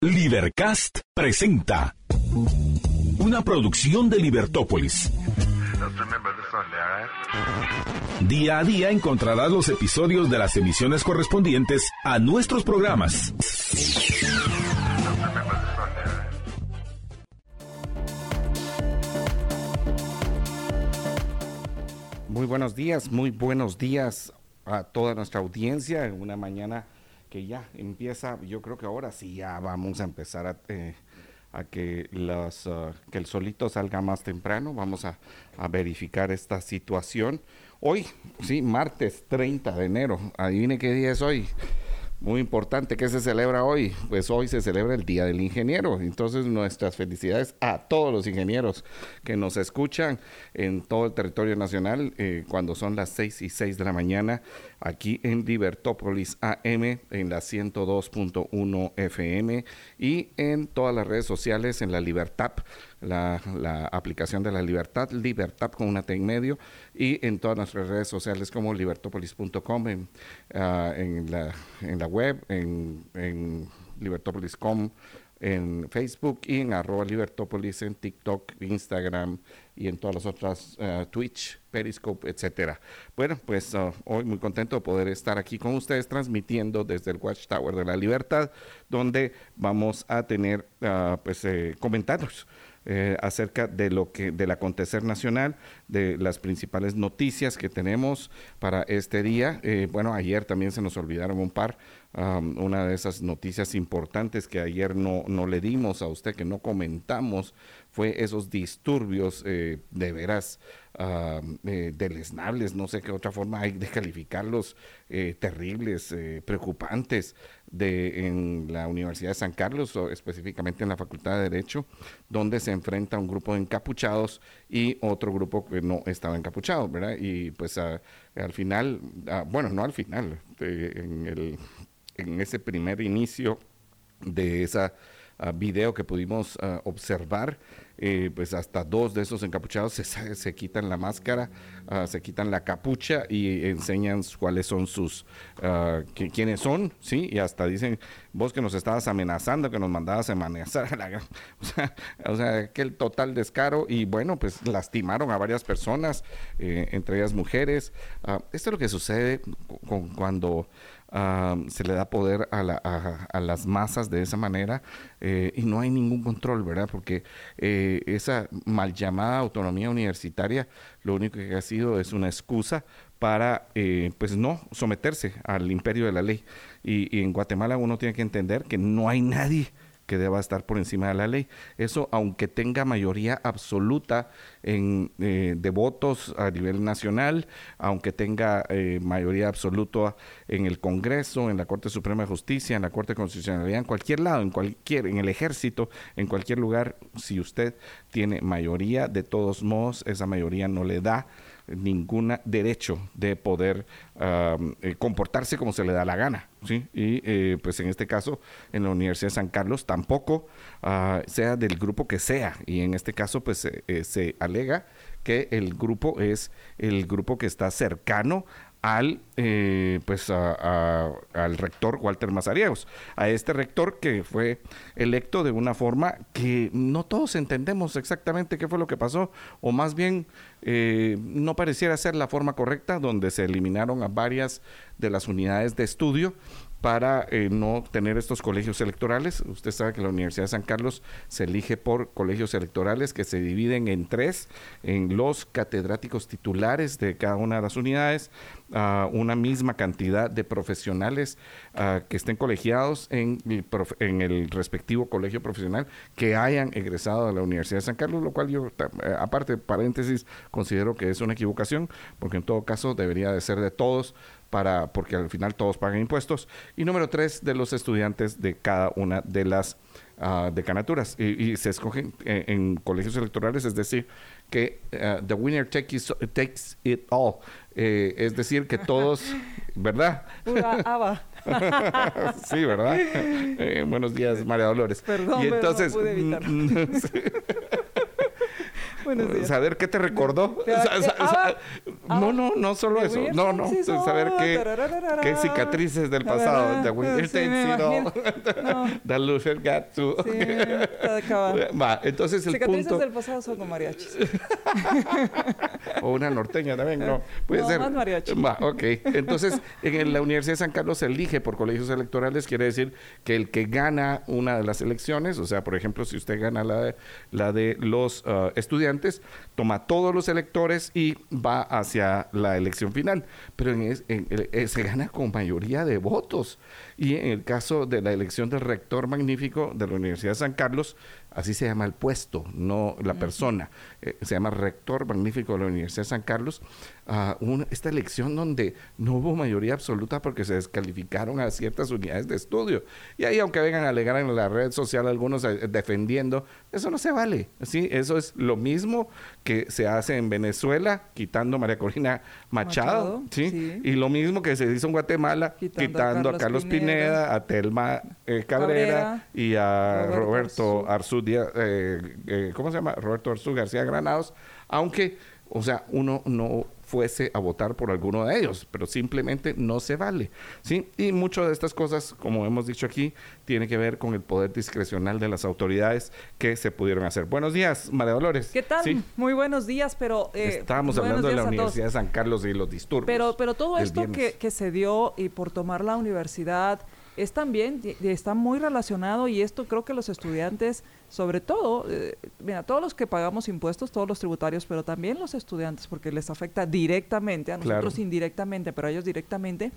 Libercast presenta una producción de Libertópolis. Día a día encontrarás los episodios de las emisiones correspondientes a nuestros programas. Muy buenos días, muy buenos días a toda nuestra audiencia en una mañana que ya empieza, yo creo que ahora sí ya vamos a empezar a, eh, que, las, uh, que el solito salga más temprano, vamos a, a, verificar esta situación. Hoy, sí, martes 30 de enero, adivine qué día es hoy. Muy importante, ¿qué se celebra hoy? Pues hoy se celebra el Día del Ingeniero. Entonces nuestras felicidades a todos los ingenieros que nos escuchan en todo el territorio nacional eh, cuando son las 6 y 6 de la mañana aquí en Libertópolis AM en la 102.1 FM y en todas las redes sociales en la Libertad la, la, aplicación de la Libertad, Libertad con una T en medio, y en todas nuestras redes sociales como libertopolis.com, en, uh, en, la, en la web, en, en libertopolis.com, en Facebook y en arroba libertopolis en TikTok, Instagram y en todas las otras uh, Twitch, Periscope, etcétera. Bueno, pues uh, hoy muy contento de poder estar aquí con ustedes transmitiendo desde el Watchtower de la Libertad, donde vamos a tener uh, pues eh, comentarios eh, acerca de lo que del acontecer nacional, de las principales noticias que tenemos para este día. Eh, bueno, ayer también se nos olvidaron un par. Um, una de esas noticias importantes que ayer no, no le dimos a usted, que no comentamos, fue esos disturbios eh, de veras uh, eh, deleznables, no sé qué otra forma hay de calificarlos, eh, terribles, eh, preocupantes, de, en la Universidad de San Carlos, o específicamente en la Facultad de Derecho, donde se enfrenta un grupo de encapuchados y otro grupo que no estaba encapuchado, ¿verdad? Y pues al final, bueno, no al final, en, el, en ese primer inicio de esa uh, video que pudimos uh, observar, eh, pues hasta dos de esos encapuchados se, se quitan la máscara, uh, se quitan la capucha y enseñan cuáles son sus, quiénes son, ¿sí? Y hasta dicen, vos que nos estabas amenazando, que nos mandabas a amenazar, la, o, sea, o sea, aquel total descaro y bueno, pues lastimaron a varias personas, eh, entre ellas mujeres. esto es lo que sucede con, cuando... Se le da poder a, la, a, las masas de esa manera eh, y no hay ningún control, ¿verdad? Porque eh, esa mal llamada autonomía universitaria lo único que ha sido es una excusa para eh, pues no someterse al imperio de la ley. Y en Guatemala uno tiene que entender que no hay nadie que deba estar por encima de la ley. Eso, aunque tenga mayoría absoluta en, eh, de votos a nivel nacional, aunque tenga eh, mayoría absoluta en el Congreso, en la Corte Suprema de Justicia, en la Corte de Constitucionalidad, en cualquier lado, en cualquier, en el ejército, en cualquier lugar, si usted tiene mayoría, de todos modos, esa mayoría no le da ningún derecho de poder eh, comportarse como se le da la gana. ¿sí? Y eh, pues en este caso, en la Universidad de San Carlos tampoco, uh, sea del grupo que sea. Y en este caso, pues eh, se alega que el grupo es el grupo que está cercano al eh, pues a, al rector Walter Mazariegos, a este rector que fue electo de una forma que no todos entendemos exactamente qué fue lo que pasó, o más bien eh, no pareciera ser la forma correcta, donde se eliminaron a varias de las unidades de estudio para eh, no tener estos colegios electorales. Usted sabe que la Universidad de San Carlos se elige por colegios electorales que se dividen en tres, en los catedráticos titulares de cada una de las unidades, una misma cantidad de profesionales que estén colegiados en el, prof en el, respectivo colegio profesional que hayan egresado de la Universidad de San Carlos, lo cual yo, eh, aparte, paréntesis, considero que es una equivocación, porque en todo caso debería de ser de todos para porque al final todos pagan impuestos. Y número tres de los estudiantes de cada una de las uh, decanaturas. Y, y, se escogen en, en, colegios electorales es decir que uh, the winner take is, takes it all. Eh, es decir que todos verdad sí verdad eh, buenos días María Dolores. Perdón, y entonces no pude evitarlo. Buenos días. Saber qué te recordó. No, no, no solo eso. No, no. Saber qué, qué cicatrices del pasado de Winter. The loser got to. Va, entonces el cicatrices del pasado son con mariachis. o una norteña también, ¿no? Puede ser. más mariachi. Va, ok. Entonces, en la Universidad de San Carlos se elige por colegios electorales, quiere decir que el que gana una de las elecciones, o sea, por ejemplo, si usted gana la de, la de los uh, estudiantes, toma todos los electores y va hacia la elección final. Pero en, en, en, se gana con mayoría de votos. Y en el caso de la elección del rector magnífico de la Universidad de San Carlos, así se llama el puesto, no la persona. Eh, se llama rector magnífico de la Universidad de San Carlos. Uh, esta elección donde no hubo mayoría absoluta porque se descalificaron a ciertas unidades de estudio. Y ahí, aunque vengan a alegar en la red social algunos eh, defendiendo, eso no se vale. ¿sí? Eso es lo mismo que se hace en Venezuela, quitando a María Corina Machado, Machado, ¿sí? sí. y lo mismo que se hizo en Guatemala, quitando, Quitando a Carlos Pineda, a Telma eh, Cabrera, Cabrera, y a Roberto Roberto Arzú. Eh, eh, ¿cómo se llama? Roberto Arzú García Granados, aunque, o sea, uno no fuese a votar por alguno de ellos, pero simplemente no se vale, ¿sí? Y muchas de estas cosas, como hemos dicho aquí, tiene que ver con el poder discrecional de las autoridades que se pudieron hacer. Buenos días, María Dolores. ¿Qué tal? Sí, Muy buenos días, pero... eh, estábamos hablando de la. Universidad de San Carlos y los disturbios. Pero, pero todo esto que se dio y por tomar la universidad es también, está muy relacionado y esto creo que los estudiantes, sobre todo, eh, mira, todos los que pagamos impuestos, todos los tributarios, pero también los estudiantes, porque les afecta directamente, a nosotros Claro. indirectamente, pero a ellos directamente,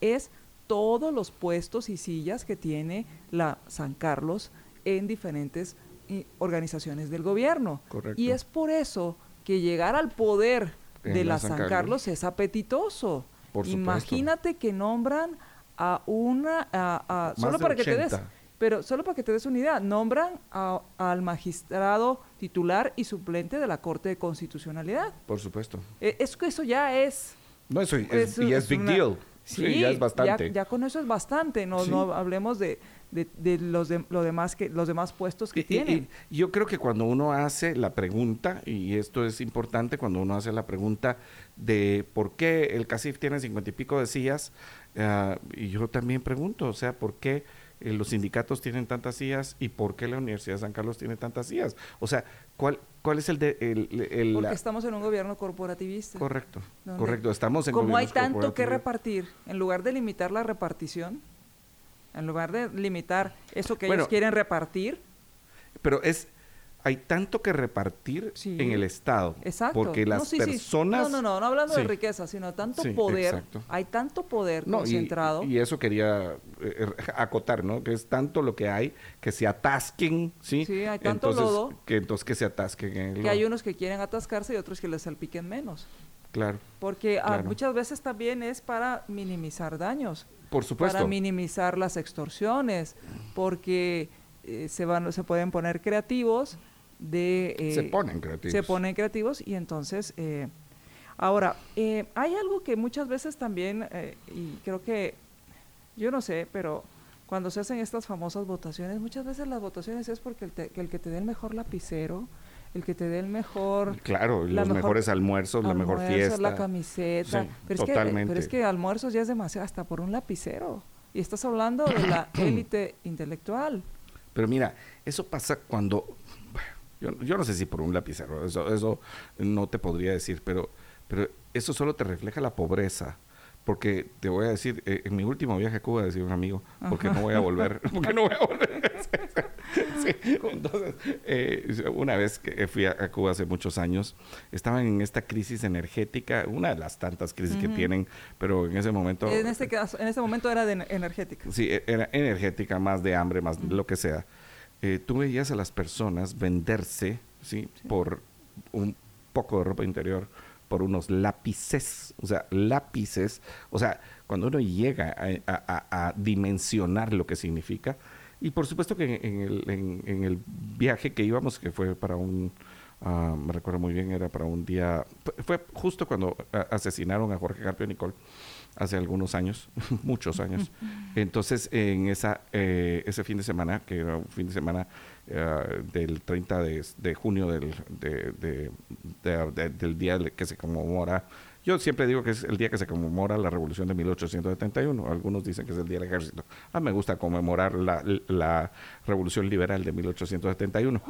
es todos los puestos y sillas que tiene la San Carlos en diferentes i- organizaciones del gobierno. Correcto. Y es por eso que llegar al poder En de la San Carlos. Carlos es apetitoso. Por supuesto. Imagínate que nombran a una, a- solo para que te des, 80. pero solo para que te des una idea, nombran a- al magistrado titular y suplente de la Corte de Constitucionalidad. Por supuesto. Eh, es que eso ya es No, eso es, es- y es, es big una- deal. Sí, ya es bastante. Ya, ya con eso es bastante. No, Sí. no hablemos de, de, de los de, lo demás que los demás puestos que Y- y- tienen. y yo creo que cuando uno hace la pregunta, y esto es importante, cuando uno hace la pregunta de por qué el CACIF tiene cincuenta y pico de sillas, ah, y yo también pregunto, o sea, ¿por qué eh, los sindicatos tienen tantas sillas y por qué la Universidad de San Carlos tiene tantas sillas? O sea, ¿cuál, cuál es el de... El, el- porque la- estamos en un gobierno corporativista. correcto, correcto, estamos en Como hay tanto que repartir, en lugar de limitar la repartición, en lugar de limitar eso que Bueno, ellos quieren repartir, Pero es... Hay tanto que repartir Sí. en el Estado. exacto. Porque las sí. personas... No, no, no, no hablando de riqueza, sino tanto poder. exacto. Hay tanto poder No, concentrado. Y, eso quería eh, acotar, ¿no? Que es tanto lo que hay que se atasquen, ¿sí? Sí, hay tanto entonces, lodo. Que entonces que se atasquen en el que lodo. hay unos que quieren atascarse y otros que les salpiquen menos. Claro, Porque ah, muchas veces también es para minimizar daños. por supuesto. para minimizar las extorsiones, porque eh, se van, se pueden poner creativos de eh, se ponen creativos. se ponen creativos y entonces eh, ahora eh, hay algo que muchas veces también eh, y creo que yo no sé, pero cuando se hacen estas famosas votaciones, muchas veces las votaciones es porque el, te- que el que te dé el mejor lapicero, el que te dé el mejor Claro, la los mejor- mejores almuerzos, la mejor fiesta. la camiseta. Sí, pero, es que, totalmente. pero es que almuerzos ya es demasiado, hasta por un lapicero. Y estás hablando de la élite intelectual. Pero mira, eso pasa cuando, yo, yo no sé si por un lapicero, eso, eso no te podría decir, pero, pero eso solo te refleja la pobreza. Porque te voy a decir, eh, en mi último viaje a Cuba, decía un amigo, porque no voy a volver, porque no voy a volver. Sí, Entonces, eh, una vez que fui a, a Cuba hace muchos años, estaban en esta crisis energética, una de las tantas crisis que tienen, pero en ese momento... En este caso, en este momento era de ener- energética. Sí, e- era energética, más de hambre, más lo que sea. Eh, tú veías a las personas venderse, ¿sí? Por un poco de ropa interior, por unos lápices, o sea, lápices. O sea, cuando uno llega a, a- a- a dimensionar lo que significa, y por supuesto que en, en el, en- en el viaje que íbamos, que fue para un, ah, me recuerdo muy bien, era para un día, fue- justo cuando ah, asesinaron a Jorge Carpio Nicol, hace algunos años, muchos años. Entonces, en esa, eh, ese fin de semana, que era un fin de semana eh, del 30 de, de junio del, de- de- de- de- del día que se conmemora Yo siempre digo que es el día que se conmemora la revolución de 1871. Algunos dicen que es el día del ejército. A mí me gusta conmemorar la, la revolución liberal de 1871,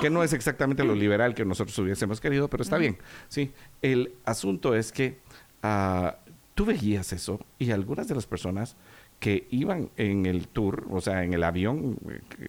que no es exactamente lo liberal que nosotros hubiésemos querido, pero está bien. Sí, el asunto es que uh, tú veías eso y algunas de las personas que iban en el tour, o sea, en el avión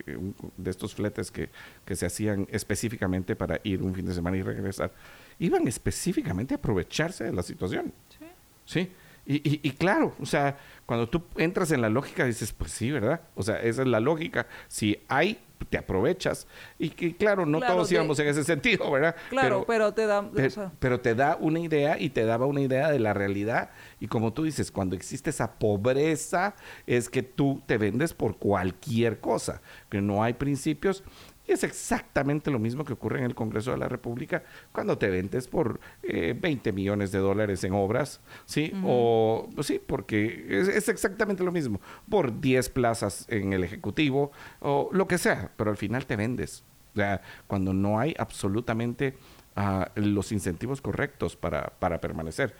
eh, de estos fletes que, que se hacían específicamente para ir un fin de semana y regresar, iban específicamente a aprovecharse de la situación. Sí. ¿Sí? Y, y, claro, o sea, cuando tú entras en la lógica dices, pues sí, ¿verdad? O sea, esa es la lógica. Si hay, te aprovechas. Y, que claro, no todos íbamos en ese sentido, ¿verdad? Claro, pero, te da... pero, te da una idea y te daba una idea de la realidad. Y como tú dices, cuando existe esa pobreza, es que tú te vendes por cualquier cosa, que no hay principios y es exactamente lo mismo que ocurre en el Congreso de la República cuando te vendes por 20 eh, millones de dólares en obras, ¿sí? O, pues sí, porque es, exactamente lo mismo, por 10 plazas en el Ejecutivo o lo que sea, pero al final te vendes. O sea, cuando no hay absolutamente ah, los incentivos correctos para, para permanecer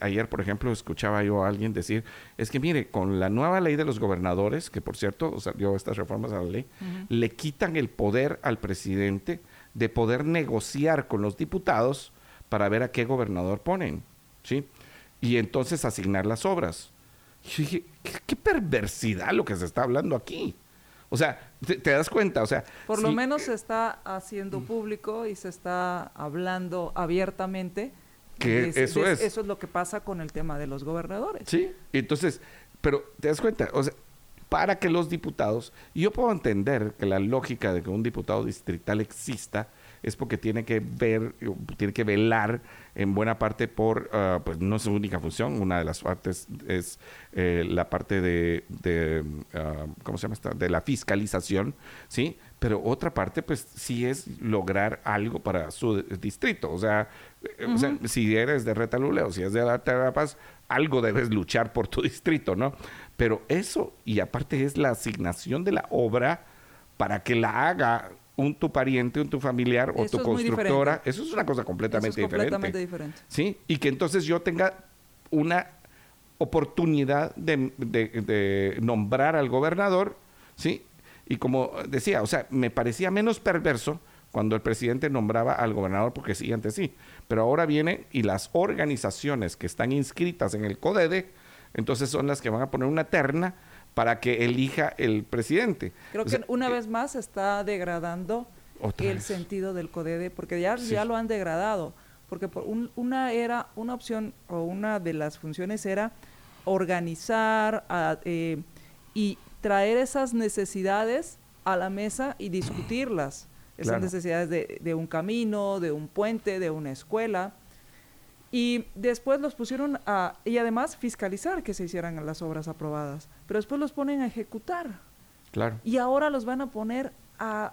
ayer, por ejemplo, escuchaba yo a alguien decir, es que mire, con la nueva ley de los gobernadores, que por cierto salió estas reformas a la ley, le quitan el poder al presidente de poder negociar con los diputados para ver a qué gobernador ponen, ¿sí? Y entonces asignar las obras. Y dije, ¿qué, perversidad lo que se está hablando aquí. O sea, te, das cuenta, o sea... Por lo menos se está haciendo público y se está hablando abiertamente eso es. Eso es lo que pasa con el tema de los gobernadores. Sí, entonces, pero te das cuenta, o sea, para que los diputados, yo puedo entender que la lógica de que un diputado distrital exista es porque tiene que ver, tiene que velar en buena parte por, ah, pues no es su única función, una de las partes es eh, la parte de, de ah, ¿cómo se llama esta? De la fiscalización, ¿sí? Pero otra parte pues sí es lograr algo para su distrito. O sea, eh, si eres de Retalule o si es de la Paz, algo debes luchar por tu distrito, ¿no? Pero eso, y aparte es la asignación de la obra para que la haga un tu pariente, un tu familiar o tu constructora, eso es una cosa completamente, completamente diferente. Sí, y que entonces yo tenga una oportunidad de, de nombrar al gobernador, ¿sí? Y como decía, o sea, me parecía menos perverso cuando el presidente nombraba al gobernador porque sí, antes sí. Pero ahora viene y las organizaciones que están inscritas en el CODEDE, entonces son las que van a poner una terna para que elija el presidente. Creo que una vez más está degradando el sentido del CODEDE, porque ya, ya lo han degradado. Porque por una era, una opción o una de las funciones era organizar eh, y traer esas necesidades a la mesa y discutirlas. Esas necesidades de, un camino, de un puente, de una escuela. Y después los pusieron a, y además fiscalizar que se hicieran las obras aprobadas, pero después los ponen a ejecutar. Claro. Y ahora los van a poner a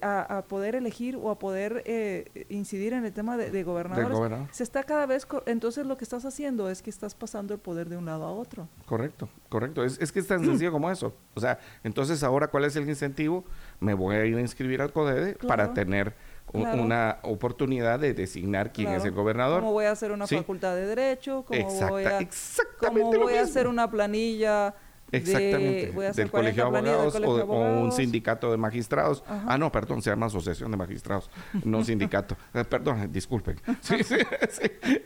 a, poder elegir o a poder eh, incidir en el tema de, gobernadores, se está cada vez, entonces lo que estás haciendo es que estás pasando el poder de un lado a otro. Correcto, correcto. Es, es que es tan sencillo como eso. O sea, entonces ahora, ¿cuál es el incentivo? Me voy a ir a inscribir al CODEDE para tener una oportunidad de designar quién es el gobernador. ¿Cómo voy a hacer una facultad de derecho? ¿Cómo voy a, ¿cómo voy a hacer una planilla Exactamente, del colegio de abogados, o, un sindicato de magistrados. Ah, no, perdón, se llama asociación de magistrados, no sindicato. Eh, perdón, disculpen. Sí, sí,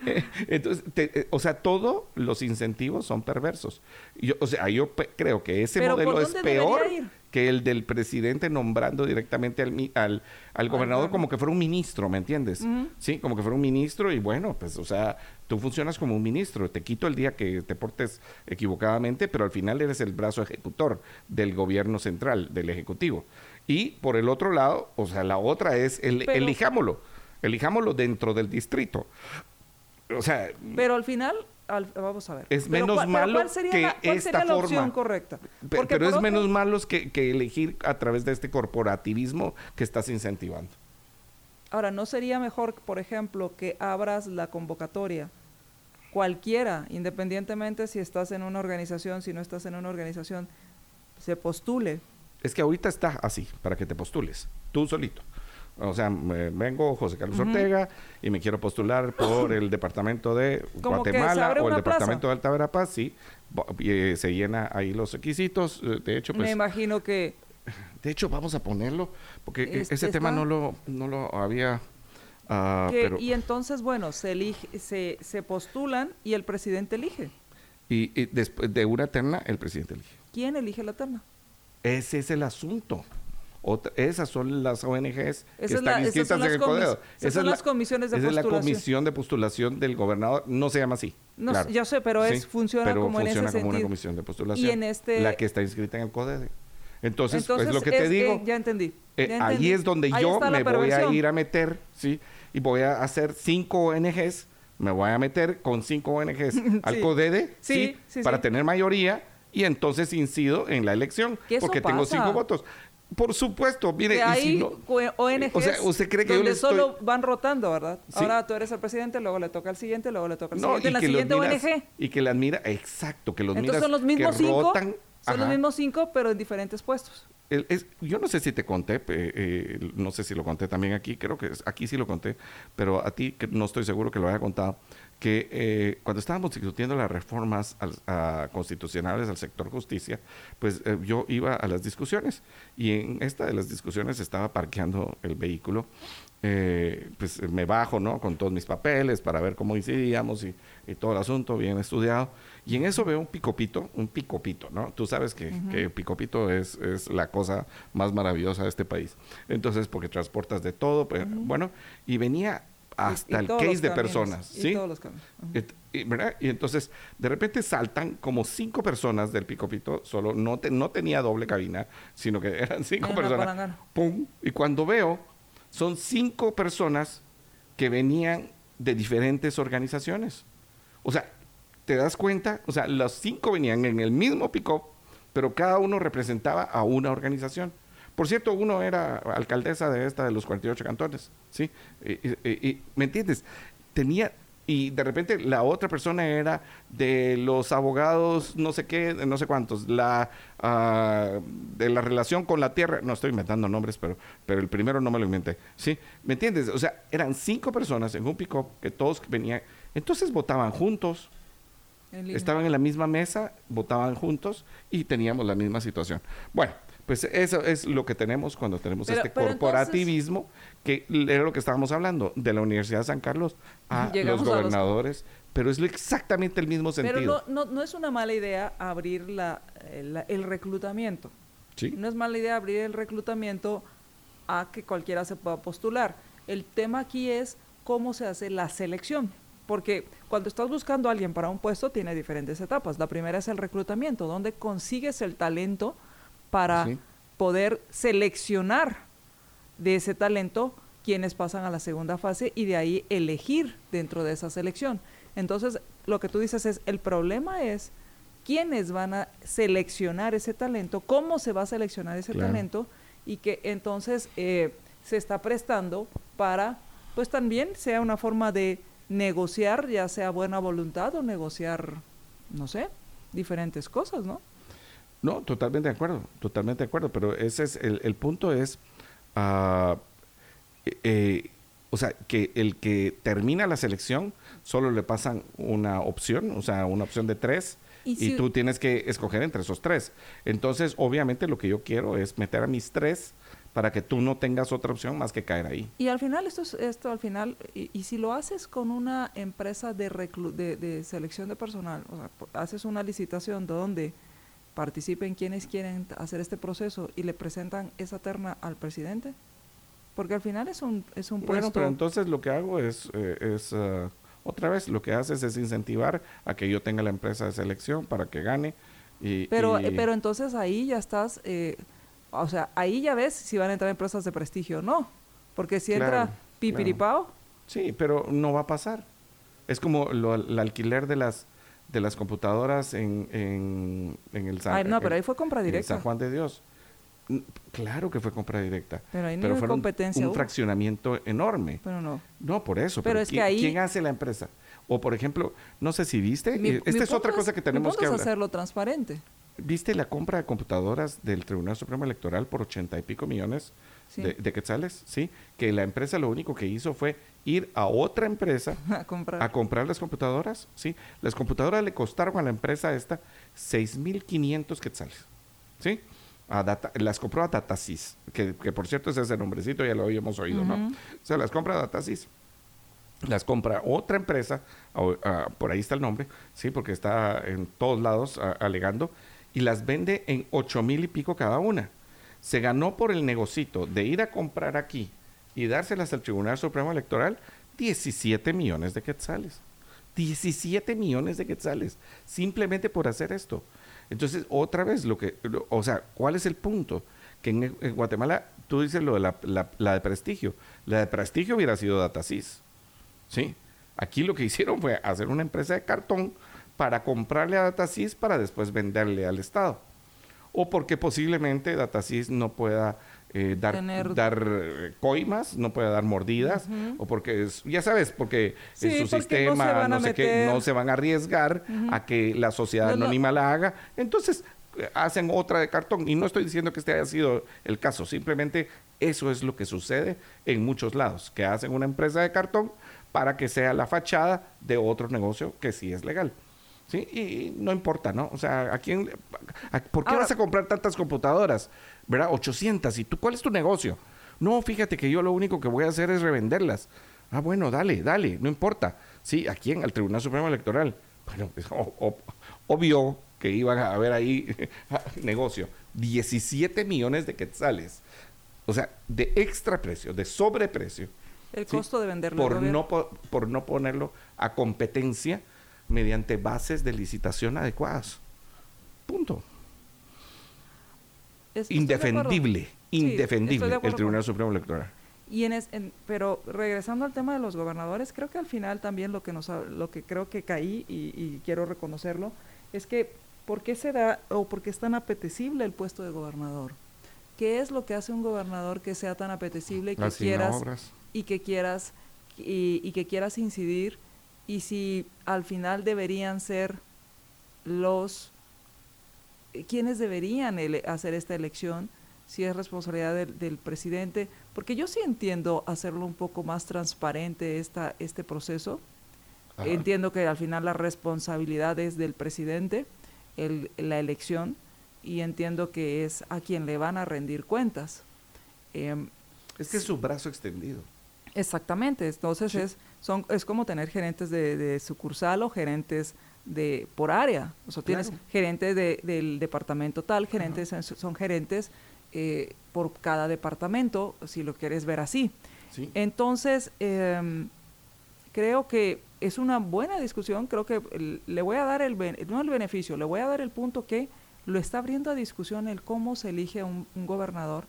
eh, Entonces, eh, o sea, todos los incentivos son perversos. Yo, o sea, yo creo que ese modelo es peor que el del presidente nombrando directamente al, al, al gobernador como que fuera un ministro, ¿me entiendes? Sí, como que fuera un ministro y bueno, pues, o sea, tú funcionas como un ministro, te quito el día que te portes equivocadamente, pero al final eres el brazo ejecutor del gobierno central, del ejecutivo. Y por el otro lado, o sea, la otra es, el, elijámoslo, elijámoslo dentro del distrito. O sea... Pero al final vamos a ver. Es menos malo que esta forma. Opción correcta? pero es menos malo que, que, elegir a través de este corporativismo que estás incentivando. Ahora, ¿no sería mejor, por ejemplo, que abras la convocatoria? Cualquiera, independientemente si estás en una organización, si no estás en una organización, se postule. Es que ahorita está así, para que te postules, tú solito. O sea, me- vengo José Carlos Ortega y me quiero postular por el departamento de Guatemala o el departamento de Alta Verapaz, sí. Eh, se llena ahí los requisitos. eh, De hecho, Me pues, imagino que de hecho vamos a ponerlo porque Este ese tema no lo, no lo había. ah, que- pero, y entonces, bueno, se elige, se, se postulan y el presidente elige. y, y después de una terna, el presidente elige. ¿Quién elige la terna? Ese es el asunto. Otra- esas son las ONGs que es están la- inscritas en el CODEO. esas Esa son es la- las comisiones de esa es la comisión de postulación del gobernador. No se llama así. No, claro. yo sé, pero es- Sí, funciona pero como en ese funciona como una comisión de postulación. Y en este- La que está inscrita en el CODEO. Entonces, Entonces, es lo que te es- digo. eh, ya entendí. Eh, ya ahí entendí. es donde Ahí yo me voy a ir a meter, ¿sí? Y voy a hacer cinco ONGs, me voy a meter con cinco ONGs al. CODEDE, Sí, Para tener mayoría y entonces incido en la elección, porque tengo cinco votos. Por supuesto, mire, hay si no... ONGs o sea, ¿usted cree que donde estoy- solo van rotando, ¿verdad? Sí. Ahora tú eres el presidente, luego le toca al siguiente, luego le toca al No, siguiente. y la que los siguiente miras, ONG. y que las mira, exacto, que los Entonces miras son los mismos que cinco, rotan, son los mismos cinco, pero en diferentes puestos. El- es- yo no sé si te conté, eh, eh, no sé si lo conté también aquí, creo que aquí sí lo conté, pero a ti que no estoy seguro que lo haya contado, que eh, cuando estábamos discutiendo las reformas al- a- constitucionales al sector justicia, pues eh, yo iba a las discusiones y en esta de las discusiones estaba parqueando el vehículo, eh, pues me bajo, ¿no? Con todos mis papeles para ver cómo incidíamos y, y todo el asunto bien estudiado. Y en eso veo un picopito, un picopito, ¿no? Tú sabes que, que picopito es, es la cosa más maravillosa de este país. Entonces, porque transportas de todo, pues, bueno, y venía hasta Y- y el case de personas, y ¿sí? todos los y, ¿verdad? Y entonces, de repente saltan como cinco personas del picopito, solo no, te- no tenía doble cabina, sino que eran cinco personas. ¡Pum! Y cuando veo, son cinco personas que venían de diferentes organizaciones. O sea, ¿te das cuenta? O sea, los cinco venían en el mismo pick-up, pero cada uno representaba a una organización. Por cierto, uno era alcaldesa de esta de los 48 cantones, ¿sí? Y, y- y- y, ¿Me entiendes? Tenía, y de repente la otra persona era de los abogados, no sé qué, no sé cuántos, la, ah, de la relación con la tierra, no estoy inventando nombres, pero, pero el primero no me lo inventé, ¿sí? ¿Me entiendes? O sea, eran cinco personas en un pick-up que todos venían, entonces votaban juntos, En estaban en la misma mesa, votaban juntos y teníamos la misma situación. Bueno, pues eso es lo que tenemos cuando tenemos Pero- este pero corporativismo, que era lo que estábamos hablando, de la Universidad de San Carlos a Llegamos los a los- gobernadores, pero es lo- exactamente el mismo Pero sentido. no, no, no es una mala idea abrir la, el, el reclutamiento. ¿sí? No es mala idea abrir el reclutamiento a que cualquiera se pueda postular. El tema aquí es cómo se hace la selección. Porque cuando estás buscando a alguien para un puesto, tiene diferentes etapas. La primera es el reclutamiento, donde consigues el talento para Sí. poder seleccionar de ese talento quienes pasan a la segunda fase y de ahí elegir dentro de esa selección. Entonces, lo que tú dices es, el problema es quiénes van a seleccionar ese talento, cómo se va a seleccionar ese Claro. talento y que entonces eh, se está prestando para, pues también sea una forma de negociar, ya sea buena voluntad o negociar, no sé, diferentes cosas, ¿no? No, totalmente de acuerdo, totalmente de acuerdo, pero ese es el, el punto es, eh, eh, o sea, que el que termina la selección solo le pasan una opción, o sea, una opción de tres, Y y, si- tú tienes que escoger entre esos tres. Entonces, obviamente, lo que yo quiero es meter a mis tres para que tú no tengas otra opción más que caer ahí. Y al final, esto, es, esto al final, y, y si lo haces con una empresa de, reclu- de, de selección de personal, o sea, haces una licitación donde participen quienes quieren hacer este proceso y le presentan esa terna al presidente, porque al final es un, es un Bueno, pero entonces lo que hago es, eh, es ah, otra vez, lo que haces es incentivar a que yo tenga la empresa de selección para que gane. Y, Pero, y- pero entonces ahí ya estás, eh, o sea, ahí ya ves si van a entrar empresas de prestigio o no. Porque si entra Claro, Pipiripao, Sí, pero no va a pasar. Es como lo- el alquiler de las de las computadoras en, en, en el San Ay, no, pero ahí fue compra en directa. San Juan de Dios. Claro que fue compra directa. Pero ahí pero de fue competencia un fraccionamiento enorme. pero no. No, por eso. Pero Pero, es que ¿quién, ahí- quién hace la empresa? O, por ejemplo, no sé si viste, Mi- eh, esta mi es otra cosa que tenemos que hablar. hacerlo transparente. ¿Viste la compra de computadoras del Tribunal Supremo Electoral por ochenta y pico millones de, de, quetzales? Sí, que la empresa lo único que hizo fue ir a otra empresa a comprar. a comprar las computadoras. Sí, las computadoras le costaron a la empresa esta 6.500 quetzales. Sí, a data, las compró a Datasys, que, que, por cierto es ese nombrecito, ya lo habíamos oído, ¿no? O sea, las compra Datasys las compra otra empresa, por ahí está el nombre, sí, porque está en todos lados alegando, y las vende en ocho mil y pico cada una. Se ganó por el negocito de ir a comprar aquí y dárselas al Tribunal Supremo Electoral 17 millones de quetzales. 17 millones de quetzales, simplemente por hacer esto. Entonces, otra vez, lo que, o sea, ¿cuál es el punto? Que en, Guatemala, tú dices lo de la, la, de prestigio. La de prestigio hubiera sido Datasys ¿sí? Aquí lo que hicieron fue hacer una empresa de cartón para comprarle a Datasys para después venderle al Estado. O porque posiblemente Datasys no pueda eh, dar, dar eh, coimas, no pueda dar mordidas, o porque, ya sabes, porque en su sistema, no, sé qué, no se van a arriesgar a que la sociedad anónima la haga. Entonces, eh, hacen otra de cartón. Y no estoy diciendo que este haya sido el caso, simplemente eso es lo que sucede en muchos lados, que hacen una empresa de cartón para que sea la fachada de otro negocio que sí es legal. ¿Sí? Y no importa, ¿no? O sea, ¿a quién, ¿por qué vas a comprar tantas computadoras? ¿Verdad? 800. ¿Y tú cuál es tu negocio? No, fíjate que yo lo único que voy a hacer es revenderlas. Ah, bueno, dale, dale, no importa. Sí, ¿a quién? Al Tribunal Supremo Electoral. Bueno, pues, obvio que iban a haber ahí negocio. 17 millones de quetzales. O sea, de extra precio, de sobreprecio el costo de venderlo. Por no, por, no ponerlo a competencia mediante bases de licitación adecuadas. Punto. indefendible, indefendible el Tribunal Supremo Electoral. Y en, pero regresando al tema de los gobernadores, creo que al final también lo que nos lo que creo que caí y, y quiero reconocerlo es que ¿por qué se da o por qué es tan apetecible el puesto de gobernador? ¿Qué es lo que hace un gobernador que sea tan apetecible y que quieras y que quieras y, que quieras incidir y si al final deberían ser los eh, quienes deberían hacer esta elección si es responsabilidad del, presidente porque yo sí entiendo hacerlo un poco más transparente esta este proceso. Entiendo que al final la responsabilidad es del presidente el, la elección y entiendo que es a quien le van a rendir cuentas. Em, es que es su brazo extendido. Exactamente, entonces es, son, es como tener gerentes de, sucursal o gerentes de por área, o sea, tienes gerentes del departamento tal, gerentes son gerentes eh, por cada departamento, si lo quieres ver así. Entonces, em, creo que es una buena discusión, creo que le voy a dar el, no el beneficio, le voy a dar el punto que lo está abriendo a discusión el cómo se elige un gobernador.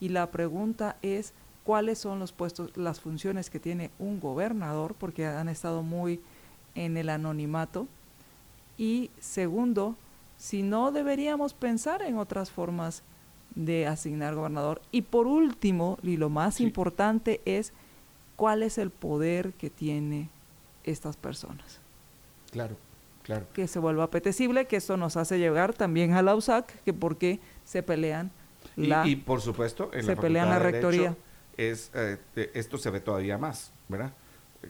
Y la pregunta es cuáles son los puestos, las funciones que tiene un gobernador, porque han estado muy en el anonimato. Y segundo, si no deberíamos pensar en otras formas de asignar gobernador. Y por último, y lo más importante es cuál es el poder que tiene estas personas. Claro, claro. Que se vuelva apetecible, que esto nos hace llegar también a la USAC, que porque se pelean la... Y, por supuesto, se pelean la rectoría es, eh, esto se ve todavía más, ¿verdad?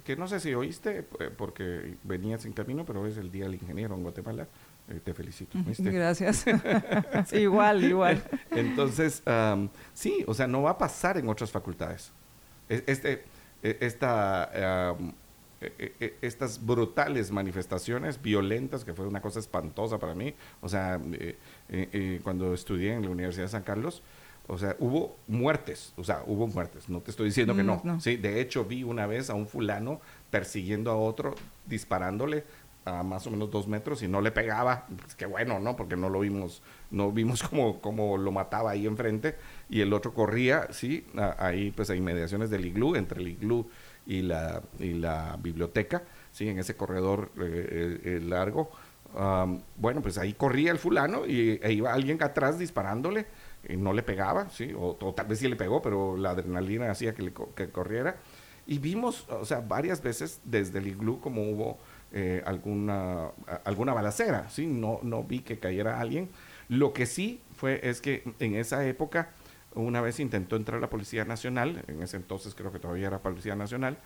Que no sé si oíste, eh, porque venías en camino, pero es el Día del Ingeniero en Guatemala. Eh, te felicito. Gracias. igual, igual. Entonces, sí, o sea, no va a pasar en otras facultades. E, este, e, esta, e, estas brutales manifestaciones violentas, que fue una cosa espantosa para mí, o sea, cuando estudié en la Universidad de San Carlos, o sea, hubo muertes, o sea, hubo muertes, no te estoy diciendo que no. Sí, de hecho vi una vez a un fulano persiguiendo a otro, disparándole a más o menos dos metros y no le pegaba. Pues qué bueno, ¿no? Porque no lo vimos, no vimos como, lo mataba ahí enfrente y el otro corría, sí, ahí pues a inmediaciones del iglú, entre el iglú y la, y la biblioteca, sí, en ese corredor eh, eh, largo. bueno, pues ahí corría el fulano y e iba alguien atrás disparándole no le pegaba, ¿sí? O, tal vez sí le pegó, pero la adrenalina hacía que, le, que corriera. Y vimos, o sea, varias veces desde el iglú como hubo eh, alguna, alguna balacera, ¿sí? No, no vi que cayera alguien, Lo que sí fue es que en esa época una vez intentó entrar la Policía Nacional, en ese entonces creo que todavía era Policía Nacional,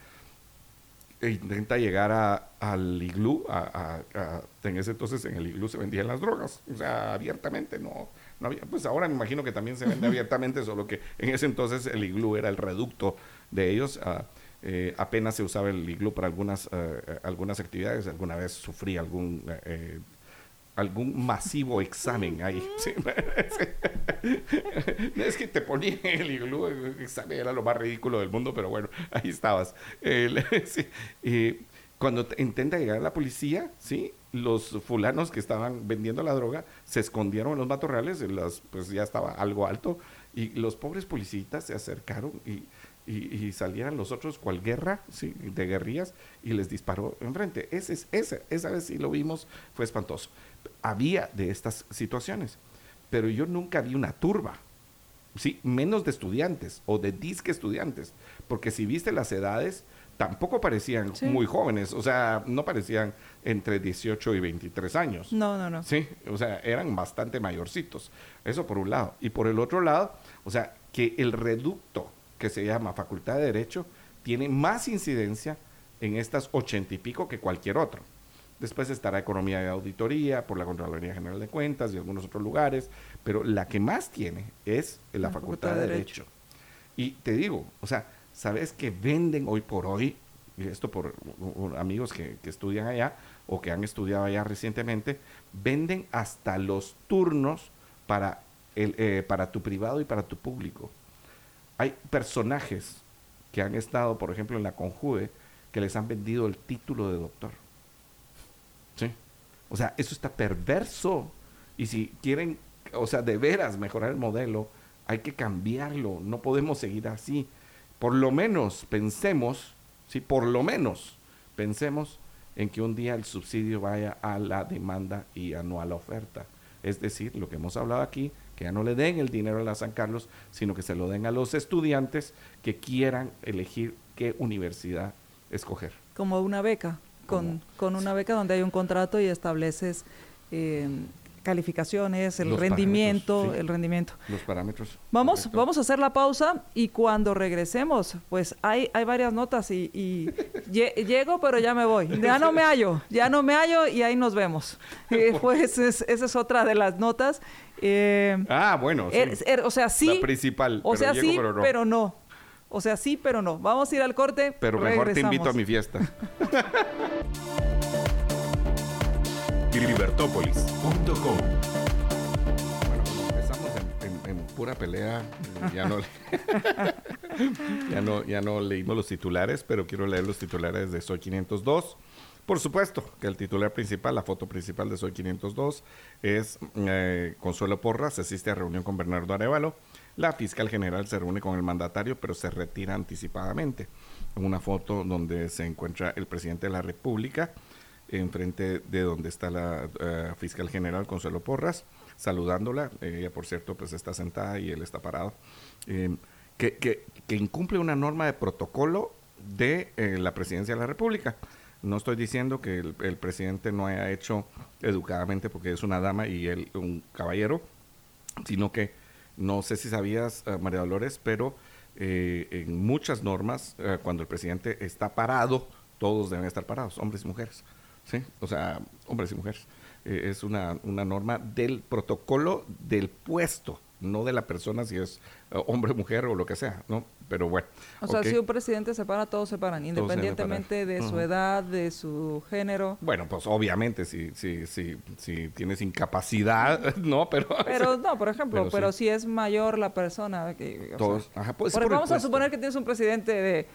e intenta llegar a, al iglú, a, en ese entonces en el iglú se vendían las drogas, o sea, abiertamente, no, no había, pues ahora me imagino que también se vende abiertamente, solo que en ese entonces el iglú era el reducto de ellos, ah, eh, apenas se usaba el iglú para algunas, eh, algunas actividades, alguna vez sufrí algún eh, algún masivo examen ahí. es que te ponía el iglú, el examen era lo más ridículo del mundo, pero bueno, ahí estabas. cuando intenta llegar a la policía, ¿sí? Los fulanos que estaban vendiendo la droga se escondieron en los matorrales, las, pues ya estaba algo alto, y los pobres policías se acercaron y, y, salieran los otros cual guerra, ¿sí? de guerrillas, y les disparó enfrente. Ese, ese, esa vez sí lo vimos, fue espantoso había de estas situaciones, pero yo nunca vi una turba, ¿sí? menos de estudiantes o de disque estudiantes, porque si viste las edades, tampoco parecían muy jóvenes, o sea, no parecían entre 18 y 23 años. No, no, no. Sí, o sea, eran bastante mayorcitos. Eso por un lado. Y por el otro lado, o sea, que el reducto que se llama Facultad de Derecho tiene más incidencia en estas ochenta y pico que cualquier otro. Después estará Economía y Auditoría por la Contraloría General de Cuentas y algunos otros lugares, pero la que más tiene es la, Facultad, de Derecho. Y te digo, o sea, ¿sabes que venden hoy por hoy? Y esto por amigos que, estudian allá o que han estudiado allá recientemente, venden hasta los turnos para, el, eh, para tu privado y para tu público. Hay personajes que han estado, por ejemplo, en la Conjude, que les han vendido el título de doctor. ¿Sí? O sea, eso está perverso. Y si quieren, o sea, de veras mejorar el modelo, hay que cambiarlo. No podemos seguir así. Por lo menos pensemos, sí, por lo menos pensemos en que un día el subsidio vaya a la demanda y no a la oferta. Es decir, lo que hemos hablado aquí, que ya no le den el dinero a la San Carlos, sino que se lo den a los estudiantes que quieran elegir qué universidad escoger. Como una beca con, una beca donde hay un contrato y estableces eh, calificaciones, el rendimiento, el rendimiento. Los parámetros. Vamos, vamos a hacer la pausa y cuando regresemos, pues hay, hay varias notas y, llego, pero ya me voy. Ya no me hallo, ya no me hallo y ahí nos vemos. Eh, pues esa es otra de las notas. Eh, ah, bueno. Er, er, o sea, sí. La principal. O sea, sí, Pero no. O sea, sí, pero no. Vamos a ir al corte. Pero mejor te invito a mi fiesta. Libertópolis.com Bueno, empezamos en, pura pelea. Ya no, ya, no, ya no leímos los titulares, pero quiero leer los titulares de Soy 502. Por supuesto que el titular principal, la foto principal de Soy 502 es eh, Consuelo Porras, asiste a reunión con Bernardo Arevalo la fiscal general se reúne con el mandatario, pero se retira anticipadamente. Una foto donde se encuentra el presidente de la República, enfrente de donde está la eh, fiscal general Consuelo Porras, saludándola. Ella, por cierto, pues está sentada y él está parado. Eh, que, incumple una norma de protocolo de eh, la presidencia de la República. No estoy diciendo que el, presidente no haya hecho educadamente porque es una dama y él un caballero, sino que no sé si sabías, María Dolores, pero en muchas normas, eh, cuando el presidente está parado, todos deben estar parados, hombres y mujeres. ¿Sí? O sea, hombres y mujeres. es una, una norma del protocolo del puesto, no de la persona si es hombre, mujer o lo que sea, ¿no? pero bueno. O sea, si un presidente se para, todos se paran, independientemente de su edad, de su género. Bueno, pues obviamente si, si, si, si tienes incapacidad, no, pero... Pero no, por ejemplo, pero, si es mayor la persona... Que, todos, ajá, pues, vamos a suponer que tienes un presidente de...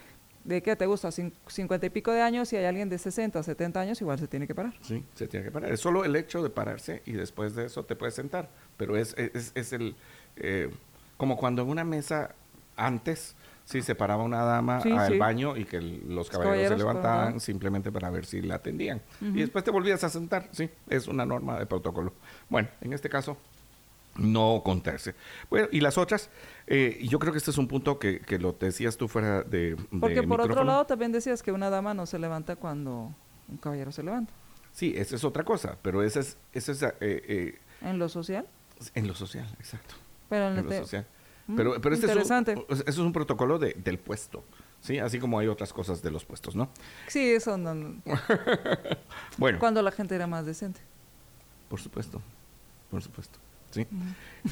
¿De qué te gusta? cincuenta y pico de años y hay alguien de 60, 70 años, igual se tiene que parar. Sí, se tiene que parar. Es solo el hecho de pararse y después de eso te puedes sentar. Pero es, es, es el... Eh, como cuando en una mesa antes Sí, se paraba una dama al baño y que los caballeros, se levantaban simplemente para ver si la atendían. Y después te volvías a sentar, sí, es una norma de protocolo. Bueno, en este caso, no contarse. Bueno, y las otras, eh, yo creo que este es un punto que, que lo decías tú fuera de... Porque por otro lado también decías que una dama no se levanta cuando un caballero se levanta. Sí, esa es otra cosa, pero esa es... Esa es eh, eh, ¿En lo social? En lo social, exacto. Pero en, En lo social. Mm, Pero, pero este es un, interesante. eso es un protocolo de- del puesto, ¿sí? Así como hay otras cosas de los puestos, ¿no? Sí, eso no, no. Bueno, Cuando la gente era más decente. por supuesto, por supuesto,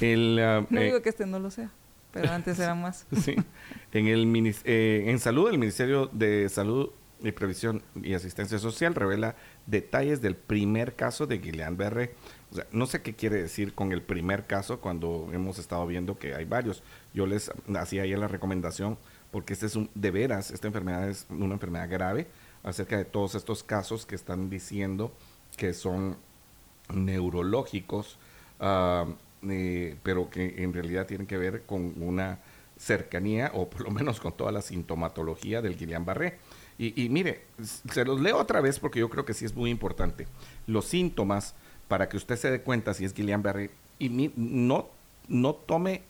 El, ah, No eh, digo que este no lo sea, pero antes era más. Sí. En, el, eh, en salud, el Ministerio de Salud y Previsión y Asistencia Social revela detalles del primer caso de Guillain-Barré. O sea, no sé qué quiere decir con el primer caso cuando hemos estado viendo que hay varios. Yo les hacía ayer la recomendación porque este es un, de veras, esta enfermedad es una enfermedad grave acerca de todos estos casos que están diciendo que son neurológicos, pero que en realidad tienen que ver con una cercanía o por lo menos con toda la sintomatología del Guillain-Barré. Y, y mire, se los leo otra vez porque yo creo que sí es muy importante. Los síntomas, para que usted se dé cuenta si es Guillain-Barré, y no, no tome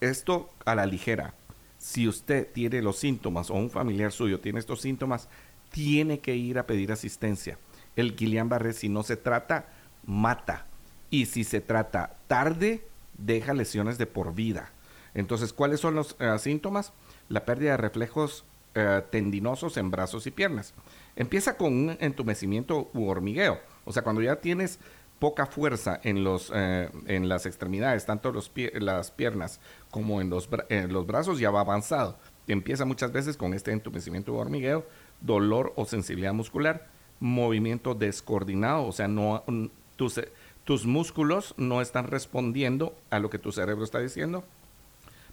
esto a la ligera. Si usted tiene los síntomas o un familiar suyo tiene estos síntomas, tiene que ir a pedir asistencia. El Guillain-Barré, si no se trata, mata. Y si se trata tarde, deja lesiones de por vida. Entonces, ¿cuáles son los eh, síntomas? La pérdida de reflejos eh, tendinosos en brazos y piernas. Empieza con un entumecimiento u hormigueo. O sea, cuando ya tienes poca fuerza en, los, eh, en las extremidades, tanto los las piernas como en los, en los brazos, ya va avanzado. Empieza muchas veces con este entumecimiento u hormigueo, dolor o sensibilidad muscular, movimiento descoordinado, o sea, no, tus, músculos no están respondiendo a lo que tu cerebro está diciendo.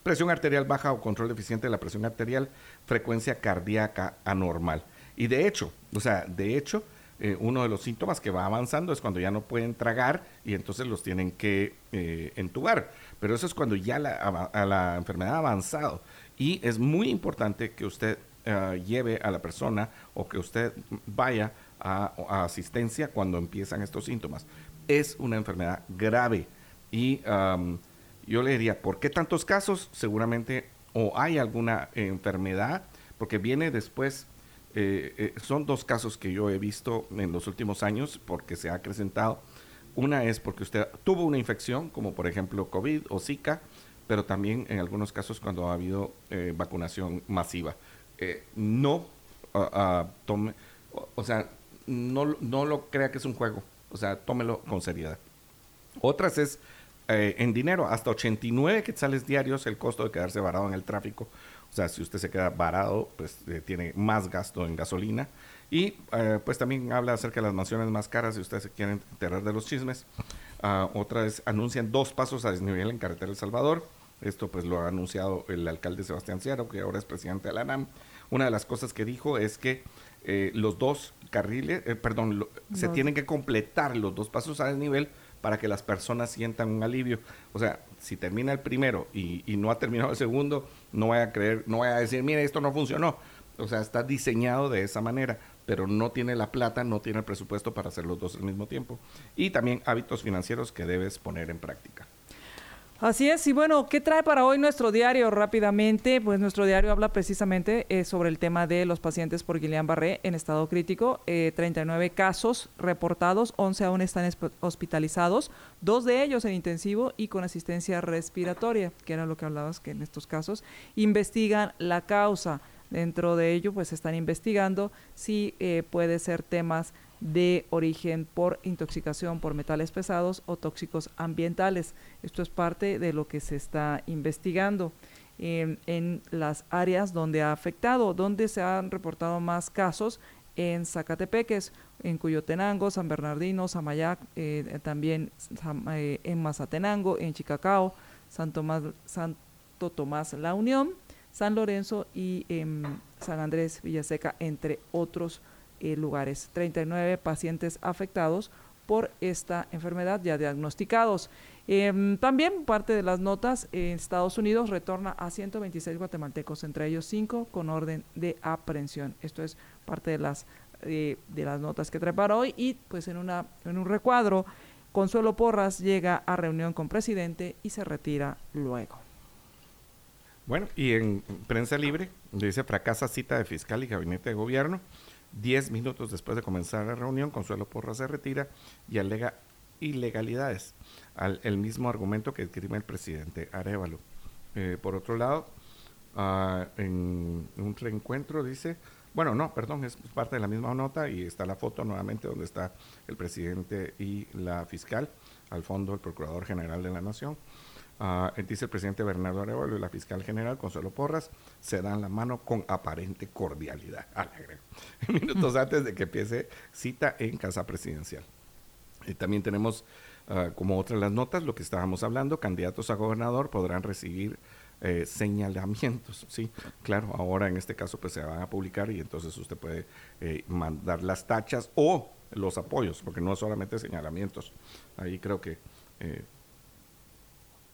Presión arterial baja o control deficiente de la presión arterial, frecuencia cardíaca anormal. Y de hecho, o sea, de hecho, eh, uno de los síntomas que va avanzando es cuando ya no pueden tragar y entonces los tienen que eh, entubar. Pero eso es cuando ya la, enfermedad ha avanzado. Y es muy importante que usted eh, lleve a la persona o que usted vaya a asistencia cuando empiezan estos síntomas. Es una enfermedad grave y am, yo le diría, ¿por qué tantos casos? Seguramente o hay alguna enfermedad, porque viene después, eh, eh, son dos casos que yo he visto en los últimos años porque se ha acrecentado. Una es porque usted tuvo una infección, como por ejemplo COVID o Zika, pero también en algunos casos cuando ha habido eh, vacunación masiva. Eh, no ah, tome, o, o sea, no, no lo crea que es un juego, o sea, tómelo con seriedad. Otras es eh, en dinero, hasta 89 quetzales diarios el costo de quedarse varado en el tráfico. O sea, si usted se queda varado, pues eh, tiene más gasto en gasolina. Y eh, pues también habla acerca de las mansiones más caras si usted se quiere enterar de los chismes. Ah, otra es, anuncian dos pasos a desnivel en Carretera El Salvador. Esto pues lo ha anunciado el alcalde Sebastián Ciaro, que ahora es presidente de la ANAM. Una de las cosas que dijo es que los dos carriles, eh, perdón, lo- se tienen que completar los dos pasos a desnivel para que las personas sientan un alivio. O sea, si termina el primero y, y no ha terminado el segundo, no vaya a creer, no vaya a decir, mire, esto no funcionó. O sea, está diseñado de esa manera, pero no tiene la plata, no tiene el presupuesto para hacer los dos al mismo tiempo. Y también hábitos financieros que debes poner en práctica. Así es, y bueno, ¿qué trae para hoy nuestro diario rápidamente? Pues nuestro diario habla precisamente eh, sobre el tema de los pacientes por Guillain-Barré en estado crítico, eh, 39 casos reportados, 11 aún están hospitalizados, dos de ellos en intensivo y con asistencia respiratoria, que era lo que hablabas que en estos casos investigan la causa. Dentro de ello, pues están investigando si eh, puede ser temas de origen por intoxicación por metales pesados o tóxicos ambientales. Esto es parte de lo que se está investigando en, en las áreas donde ha afectado, donde se han reportado más casos en Zacatepeques, en Cuyotenango, San Bernardino, Samayac, eh, también Sam- eh, en Mazatenango, en Chicacao, San Tomás, Santo Tomás La Unión, San Lorenzo y en San Andrés Villaseca, entre otros eh, lugares. 39 pacientes afectados por esta enfermedad ya diagnosticados. Em, también parte de las notas, en Estados Unidos retorna a 126 guatemaltecos, entre ellos 5 con orden de aprehensión. Esto es parte de las, eh, de las notas que trae para hoy y pues en, una, en un recuadro, Consuelo Porras llega a reunión con presidente y se retira luego. Bueno, y en prensa libre dice fracasa cita de fiscal y gabinete de gobierno. Diez minutos después de comenzar la reunión, Consuelo Porra se retira y alega ilegalidades, al, el mismo argumento que escribe el presidente Arevalo. Eh, por otro lado, ah, en un reencuentro dice, bueno, no, perdón, es parte de la misma nota y está la foto nuevamente donde está el presidente y la fiscal, al fondo el Procurador General de la Nación. Uh, el presidente Bernardo Arevalo y la fiscal general Consuelo Porras se dan la mano con aparente cordialidad. Minutos antes de que empiece cita en Casa Presidencial. También tenemos uh, como otra de las notas lo que estábamos hablando, candidatos a gobernador podrán recibir eh, señalamientos, sí, claro, ahora en este caso pues se van a publicar y entonces usted puede eh, mandar las tachas o los apoyos, porque no solamente señalamientos, ahí creo que eh,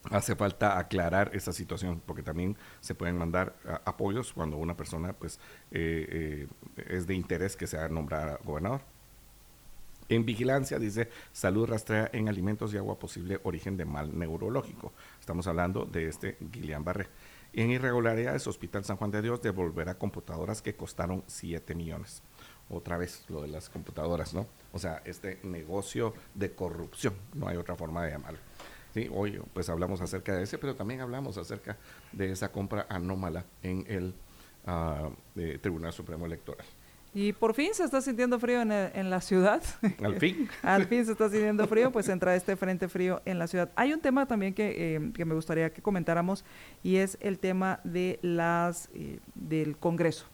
hace falta aclarar esa situación, porque también se pueden mandar apoyos cuando una persona pues eh, eh, es de interés que sea nombrada gobernador. En vigilancia dice salud rastrea en alimentos y agua posible origen de mal neurológico. Estamos hablando de este Guillain Barré. En irregularidades, Hospital San Juan de Dios devolverá computadoras que costaron 7 millones. Otra vez lo de las computadoras, ¿no? O sea, este negocio de corrupción, no hay otra forma de llamarlo. Sí, hoy pues hablamos acerca de ese, pero también hablamos acerca de esa compra anómala en el uh, Tribunal Supremo Electoral. Y por fin se está sintiendo frío en, en la ciudad. Al fin. Al fin se está sintiendo frío, pues entra este frente frío en la ciudad. Hay un tema también que, eh, que me gustaría que comentáramos y es el tema de las eh, del Congreso.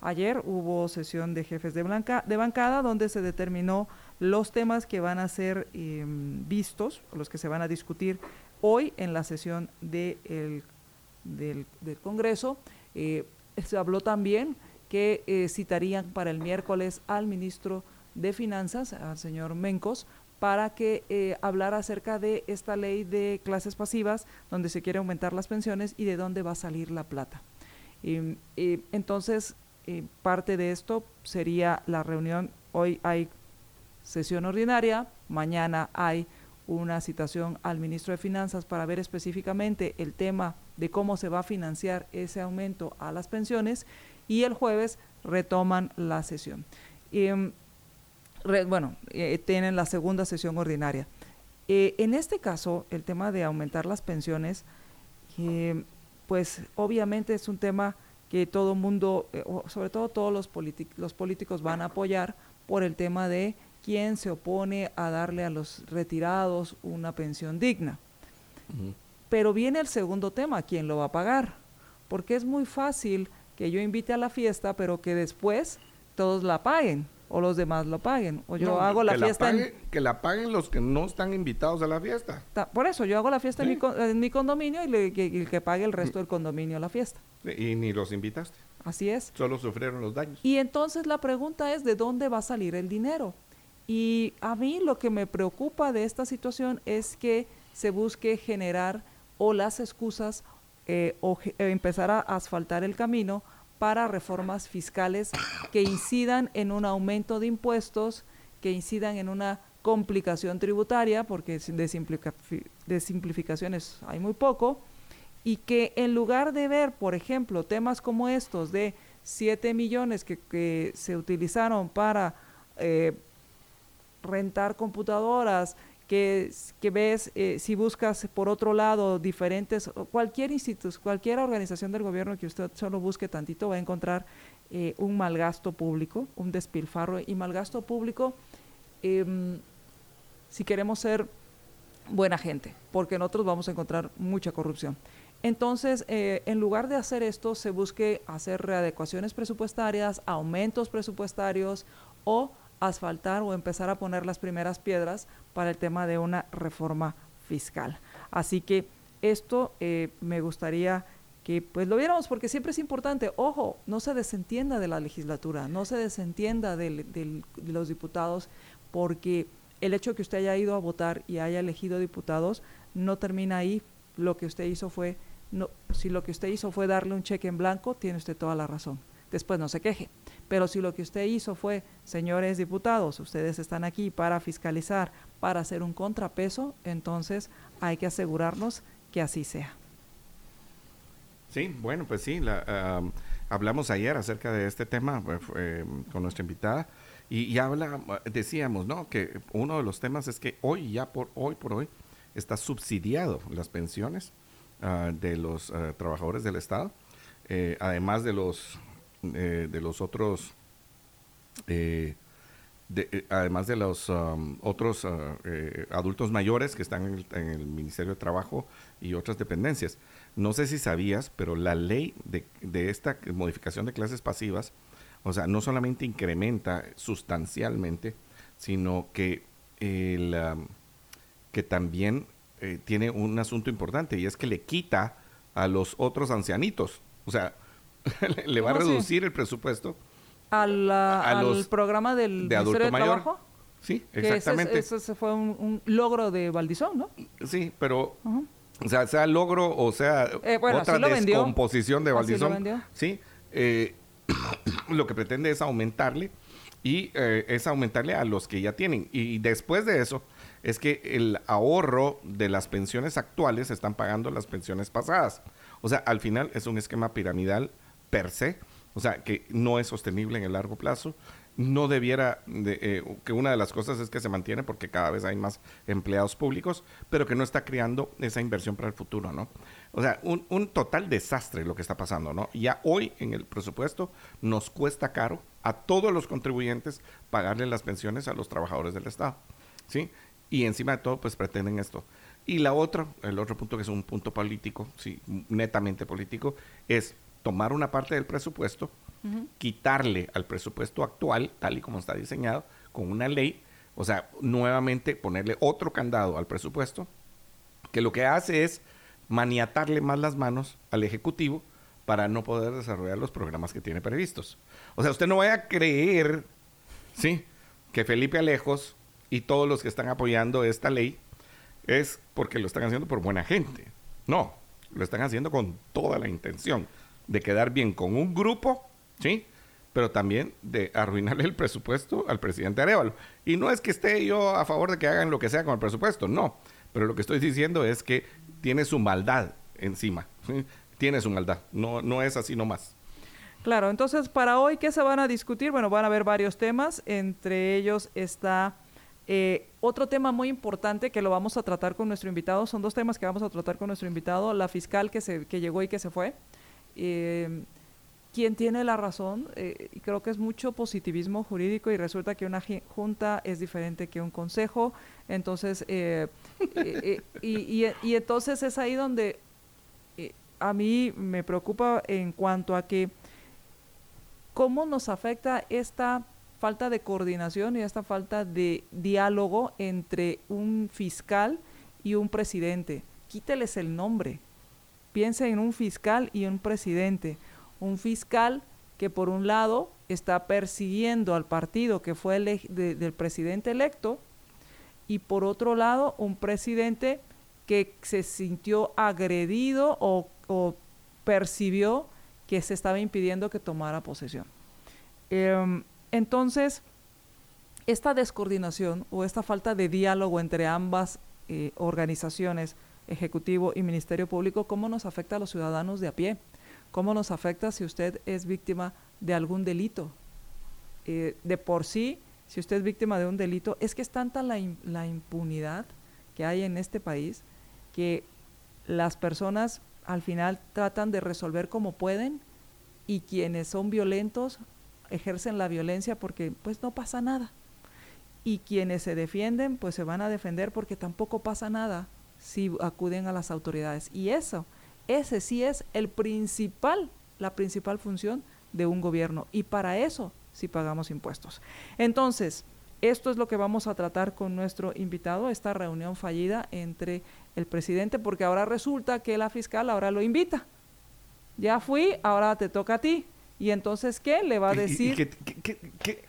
Ayer hubo sesión de jefes de, blanca, de bancada donde se determinó los temas que van a ser eh, vistos, los que se van a discutir hoy en la sesión de el, del, Congreso. Eh, se habló también que eh, citarían para el miércoles al ministro de Finanzas, al señor Mencos, para que eh, hablara acerca de esta ley de clases pasivas, donde se quiere aumentar las pensiones y de dónde va a salir la plata. entonces, eh, parte de esto sería la reunión, hoy hay sesión ordinaria, mañana hay una citación al ministro de Finanzas para ver específicamente el tema de cómo se va a financiar ese aumento a las pensiones y el jueves retoman la sesión. Re, bueno, eh, tienen la segunda sesión ordinaria. Eh, en este caso, el tema de aumentar las pensiones, eh, pues obviamente es un tema que todo mundo, eh, sobre todo todos los, los políticos van a apoyar por el tema de quién se opone a darle a los retirados una pensión digna. Uh -huh. Pero viene el segundo tema, ¿quién lo va a pagar? Porque es muy fácil que yo invite a la fiesta, pero que después todos la paguen o los demás lo paguen. O yo no, hago la que fiesta. La pague, en, que la paguen los que no están invitados a la fiesta. Por eso, yo hago la fiesta ¿Sí? en, mi, en, mi, condominio y, le, que, y que pague el resto del condominio la fiesta. Y ni los invitaste. Así es. Solo sufrieron los daños. Y entonces la pregunta es: ¿de dónde va a salir el dinero? Y a mí lo que me preocupa de esta situación es que se busque generar o las excusas eh, o eh, empezar a asfaltar el camino para reformas fiscales que incidan en un aumento de impuestos, que incidan en una complicación tributaria, porque de, simplica, de simplificaciones hay muy poco, y que en lugar de ver, por ejemplo, temas como estos de 7 millones que, se utilizaron para eh, rentar computadoras, que, que ves, eh, si buscas por otro lado diferentes, cualquier instituto, cualquier organización del gobierno que usted solo busque tantito va a encontrar eh, un malgasto público, un despilfarro y malgasto público eh, si queremos ser buena gente, porque nosotros vamos a encontrar mucha corrupción. Entonces, eh, en lugar de hacer esto, se busque hacer readecuaciones presupuestarias, aumentos presupuestarios o asfaltar o empezar a poner las primeras piedras para el tema de una reforma fiscal. Así que esto eh, me gustaría que pues lo viéramos porque siempre es importante, ojo, no se desentienda de la legislatura, no se desentienda de, los diputados porque el hecho de que usted haya ido a votar y haya elegido diputados no termina ahí, lo que usted hizo fue, no, si lo que usted hizo fue darle un cheque en blanco, tiene usted toda la razón. Después no se queje. Pero si lo que usted hizo fue, señores diputados, ustedes están aquí para fiscalizar, para hacer un contrapeso, entonces hay que asegurarnos que así sea. Sí, bueno, pues sí, la, hablamos ayer acerca de este tema uh, con nuestra invitada Y, habla, decíamos, ¿no? Que uno de los temas es que hoy, ya por hoy por hoy, está subsidiado las pensiones ah, de los ah, trabajadores del Estado, eh, además de los, eh, de los otros, eh, además de los um, otros ah, adultos mayores que están en el, Ministerio de Trabajo y otras dependencias. No sé si sabías, pero la ley de, esta modificación de clases pasivas o sea, no solamente incrementa sustancialmente, sino que, el, que también eh, tiene un asunto importante y es que le quita a los otros ancianitos. O sea, le va a reducir el presupuesto. al programa del de adulto mayor. Trabajo? Sí, exactamente. Ese, fue un, logro de Valdizón, ¿no? Sí, pero... O sea, sea logro o sea eh, otra descomposición de Valdizón. Sí, eh, lo que pretende es aumentarle y eh, es aumentarle a los que ya tienen. Y después de eso es que el ahorro de las pensiones actuales están pagando las pensiones pasadas. O sea, al final es un esquema piramidal per se, o sea, que no es sostenible en el largo plazo no debiera, de, eh, que una de las cosas es que se mantiene porque cada vez hay más empleados públicos, pero que no está creando esa inversión para el futuro, ¿no? O sea, un, un total desastre lo que está pasando, ¿no? Ya hoy en el presupuesto nos cuesta caro a todos los contribuyentes pagarle las pensiones a los trabajadores del Estado, ¿sí? Y encima de todo, pues pretenden esto. Y la otra, el otro punto que es un punto político, sí, netamente político, es tomar una parte del presupuesto, quitarle al presupuesto actual, tal y como está diseñado, con una ley, o sea, nuevamente ponerle otro candado al presupuesto, que lo que hace es maniatarle más las manos al Ejecutivo para no poder desarrollar los programas que tiene previstos. O sea, usted no vaya a creer, ¿sí? Que Felipe Alejos y todos los que están apoyando esta ley es porque lo están haciendo por buena gente. No, lo están haciendo con toda la intención de quedar bien con un grupo ¿sí? Pero también de arruinarle el presupuesto al presidente Arevalo. Y no es que esté yo a favor de que hagan lo que sea con el presupuesto, no. Pero lo que estoy diciendo es que tiene su maldad encima. Tiene su maldad. No, no es así nomás. Claro, entonces para hoy, ¿qué se van a discutir? Bueno, van a haber varios temas. Entre ellos está eh, otro tema muy importante que lo vamos a tratar con nuestro invitado. Son dos temas que vamos a tratar con nuestro invitado. La fiscal que, se, que llegó y que se fue. Eh, quién tiene la razón, eh, y creo que es mucho positivismo jurídico y resulta que una junta es diferente que un consejo, entonces, eh, eh, y, y, entonces es ahí donde a mí me preocupa en cuanto a que cómo nos afecta esta falta de coordinación y esta falta de diálogo entre un fiscal y un presidente. Quíteles el nombre. Piensa en un fiscal y un presidente un fiscal que por un lado está persiguiendo al partido que fue el del presidente electo y por otro lado un presidente que se sintió agredido o, percibió que se estaba impidiendo que tomara posesión. Em, entonces, esta descoordinación o esta falta de diálogo entre ambas eh, organizaciones, Ejecutivo y Ministerio Público, ¿cómo nos afecta a los ciudadanos de a pie? ¿Cómo nos afecta si usted es víctima de algún delito? Eh, de por sí, si usted es víctima de un delito, es que es tanta la, la impunidad que hay en este país que las personas al final tratan de resolver como pueden y quienes son violentos ejercen la violencia porque pues no pasa nada. Y quienes se defienden pues se van a defender porque tampoco pasa nada si acuden a las autoridades. Y eso ese sí es el principal, la principal función de un gobierno y para eso sí pagamos impuestos. Entonces, esto es lo que vamos a tratar con nuestro invitado, esta reunión fallida entre el presidente, porque ahora resulta que la fiscal ahora lo invita. Ya fui, ahora te toca a ti. Y entonces, ¿qué le va a decir? ¿Qué,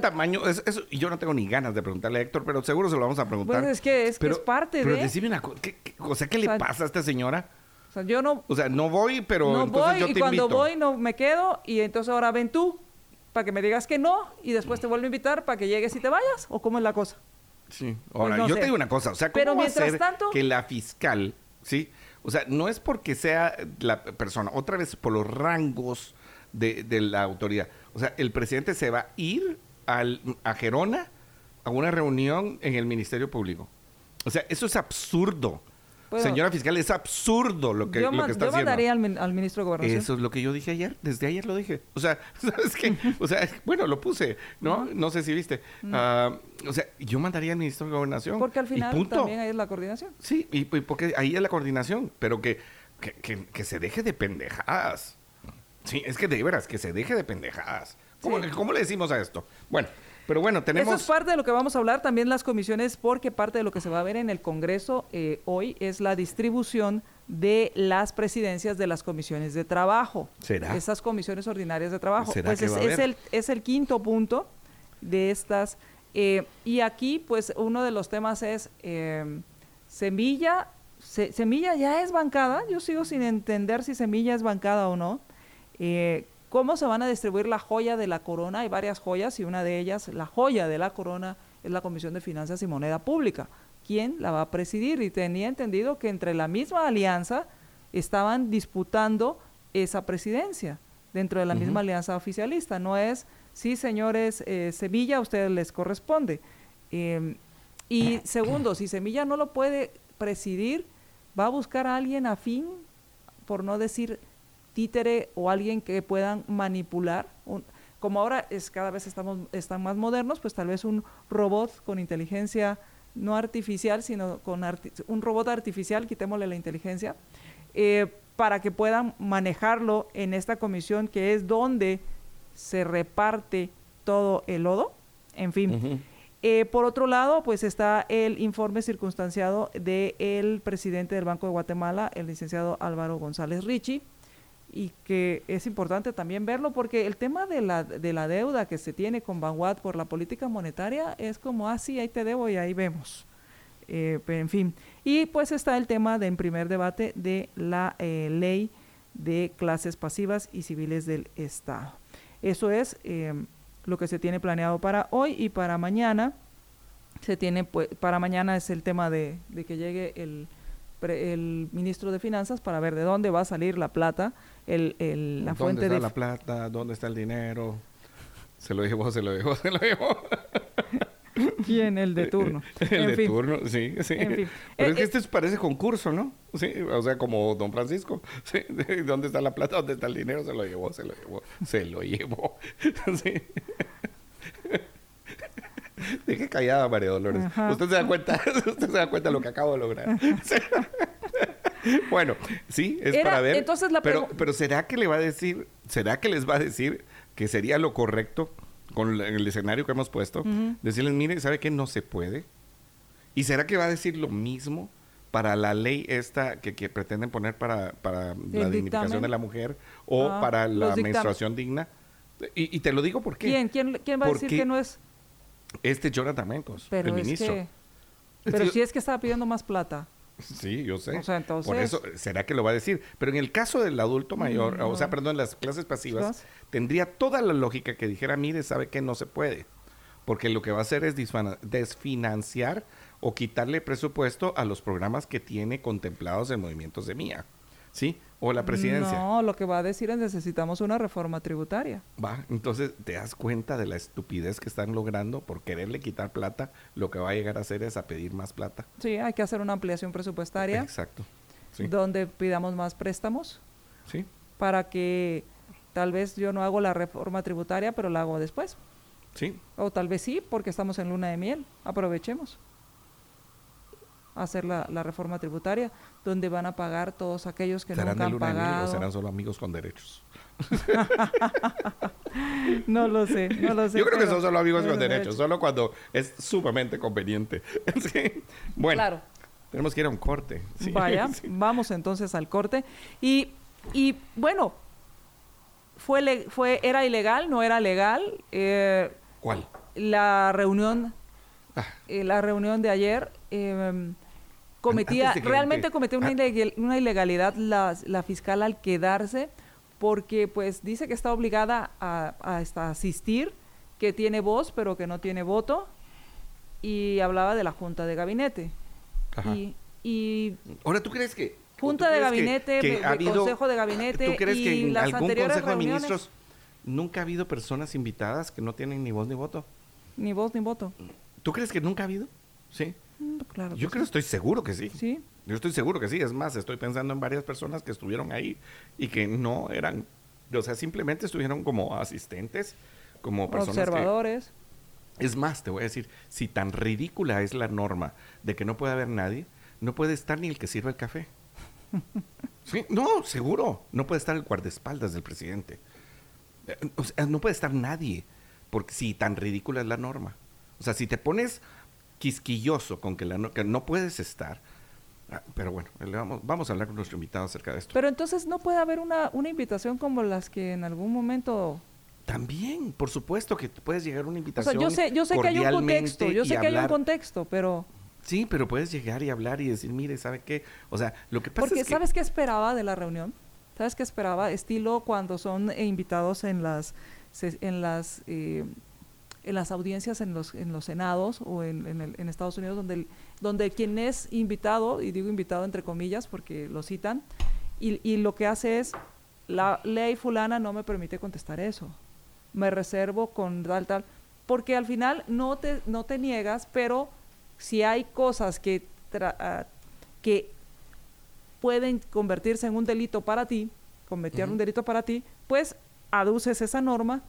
tamaño? Es, eso, y yo no tengo ni ganas de preguntarle a Héctor, pero seguro se lo vamos a preguntar. Pues es que es, que es parte pero de... decime una cosa, o sea, ¿qué le pasa a esta señora? sea, yo no... O sea, no voy, pero no voy, y cuando voy no me quedo y entonces ahora ven tú para que me digas que no y después te vuelvo a invitar para que llegues y te vayas o cómo es la cosa. Sí. Pues ahora, yo te digo una cosa, o sea, ¿cómo pero va a ser que la fiscal, sí? O sea, no es porque sea la persona, otra vez por los rangos de, de la autoridad. O sea, el presidente se va a ir al, a Gerona a una reunión en el Ministerio Público. O sea, eso es absurdo. Señora fiscal, es absurdo lo que, yo lo que está yo haciendo. mandaría al, al, ministro de Gobernación. Eso es lo que yo dije ayer, desde ayer lo dije. O sea, ¿sabes qué? O sea, bueno, lo puse, ¿no? No sé si viste. Uh, o sea, yo mandaría al ministro de Gobernación. Porque al final también ahí es la coordinación. Sí, y, y, porque ahí es la coordinación, pero que, que, que, que, se deje de pendejadas. Sí, es que de veras, que se deje de pendejadas. ¿Cómo, sí. ¿Cómo le decimos a esto? Bueno, pero bueno, tenemos... Eso es parte de lo que vamos a hablar también las comisiones, porque parte de lo que se va a ver en el Congreso eh, hoy es la distribución de las presidencias de las comisiones de trabajo. ¿Será? Esas comisiones ordinarias de trabajo. ¿Será pues que es, va a es, el, es el quinto punto de estas. Eh, y aquí, pues, uno de los temas es eh, Semilla. Se, Semilla ya es bancada. Yo sigo sin entender si Semilla es bancada o no. Eh, cómo se van a distribuir la joya de la corona. Hay varias joyas y una de ellas, la joya de la corona, es la Comisión de Finanzas y Moneda Pública. ¿Quién la va a presidir? Y tenía entendido que entre la misma alianza estaban disputando esa presidencia dentro de la uh -huh. misma alianza oficialista. No es, sí, señores, eh, Sevilla, a ustedes les corresponde. Eh, y segundo, si Semilla no lo puede presidir, va a buscar a alguien afín, por no decir títere o alguien que puedan manipular. Un, como ahora es cada vez estamos están más modernos, pues tal vez un robot con inteligencia no artificial, sino con arti un robot artificial, quitémosle la inteligencia, eh, para que puedan manejarlo en esta comisión que es donde se reparte todo el lodo. En fin. Uh -huh. eh, por otro lado, pues está el informe circunstanciado del presidente del Banco de Guatemala, el licenciado Álvaro González Ricci, y que es importante también verlo porque el tema de la, de la deuda que se tiene con Banguat por la política monetaria es como, ah, sí, ahí te debo y ahí vemos. Eh, en fin. Y pues está el tema de, en primer debate de la eh, ley de clases pasivas y civiles del Estado. Eso es eh, lo que se tiene planeado para hoy y para mañana. Se tiene, pues, para mañana es el tema de, de que llegue el, el ministro de Finanzas para ver de dónde va a salir la plata, el, el, la ¿Dónde fuente está de... la plata? ¿Dónde está el dinero? Se lo llevó, se lo llevó, se lo llevó. ¿Quién? El de turno. el en de fin. turno, sí, sí. En fin. Pero Eh, es que eh, este parece concurso, ¿no? Sí, o sea, como don Francisco. Sí, ¿Dónde está la plata? ¿Dónde está el dinero? Se lo llevó, se lo llevó, se lo llevó. Sí. Deje callada, María Dolores. Ajá. Usted se da cuenta, usted se da cuenta de lo que acabo de lograr. Bueno, sí, es Era- para ver. entonces la pero, pero ¿será que le va a decir, será que les va a decir que sería lo correcto con el escenario que hemos puesto? Ujú. Decirles, mire, ¿sabe qué? No se puede. ¿Y será que va a decir lo mismo para la ley esta que, que pretenden poner para, para la dignificación de la mujer o Ah, para la menstruación digna? Y, y te lo digo porque ¿Quién? ¿Quién, quién va a decir que no es? Este Jonathan Mencos, Pero el ministro. que... Pero si es que estaba pidiendo más plata. Sí, yo sé. O sea, entonces- Por eso, ¿será que lo va a decir? Pero en el caso del adulto mayor, No. o sea, perdón, las clases pasivas, Vas. tendría toda la lógica que dijera, mire, sabe que no se puede. Porque lo que va a hacer es desfinanciar o quitarle presupuesto a los programas que tiene contemplados en movimientos de mía. ¿Sí? O la presidencia. No, lo que va a decir es necesitamos una reforma tributaria. Va, entonces te das cuenta de la estupidez que están logrando por quererle quitar plata. Lo que va a llegar a hacer es a pedir más plata. Sí, hay que hacer una ampliación presupuestaria Exacto. Sí. donde pidamos más préstamos Sí. para que tal vez yo no hago la reforma tributaria, pero la hago después. Sí. O tal vez sí, porque estamos en luna de miel. Aprovechemos. Hacer la, la reforma tributaria, donde van a pagar todos aquellos que ¿Serán nunca han luna de miel o pagado. serán solo amigos con derechos? No lo sé, no lo sé. Yo creo que son solo amigos con de derechos, solo cuando es sumamente conveniente. Sí. Bueno, Claro. tenemos que ir a un corte. Sí, Vaya, sí. vamos entonces al corte. Y, y bueno, fue, le- fue, era ilegal, no era legal. Eh, ¿Cuál? la reunión, Ah. eh, la reunión de ayer eh, cometía, realmente cometió una, ah. ilegal- una ilegalidad la, la fiscal al quedarse, porque pues dice que está obligada a, a esta- asistir, que tiene voz pero que no tiene voto, y hablaba de la junta de gabinete. Ajá. Y, y Ahora, ¿tú crees que... Junta de que- gabinete, que ha habido- consejo de gabinete ¿Tú crees que y en las algún anteriores consejo de ministros nunca ha habido personas invitadas que no tienen ni voz ni voto. Ni voz ni voto. ¿Tú crees que nunca ha habido? Sí. Mm, Claro. Yo creo, sí. estoy seguro que sí. Sí. Yo estoy seguro que sí. Es más, estoy pensando en varias personas que estuvieron ahí y que no eran, o sea, simplemente estuvieron como asistentes, como personas que- Observadores. Es más, te voy a decir, si tan ridícula es la norma de que no puede haber nadie, no puede estar ni el que sirva el café. Sí, no, seguro. No puede estar el guardaespaldas del presidente. Eh, O sea, no puede estar nadie. Porque si tan ridícula es la norma. O sea, si te pones quisquilloso con que, la no, que no puedes estar. ah, Pero bueno, le vamos, vamos a hablar con nuestro invitado acerca de esto. Pero entonces no puede haber una, una invitación como las que en algún momento... También, por supuesto que puedes llegar a una O invitación. sea, yo sé, yo sé que hay un contexto, yo sé que hay un contexto, pero... Sí, pero puedes llegar y hablar y decir, mire, ¿sabe qué? O sea, lo que pasa Porque es que... ¿sabes qué esperaba de la reunión? ¿Sabes qué esperaba? Estilo cuando son eh, invitados en las en las eh, en las audiencias en los en los senados o en, en, el- en Estados Unidos donde el- donde quien es invitado y digo invitado entre comillas porque lo citan y, y lo que hace es la ley fulana no me permite contestar eso me reservo con tal tal porque al final no te no te niegas pero si hay cosas que tra- ah, que pueden convertirse en un delito para ti, cometer Ujú. un delito para ti, pues aduces esa norma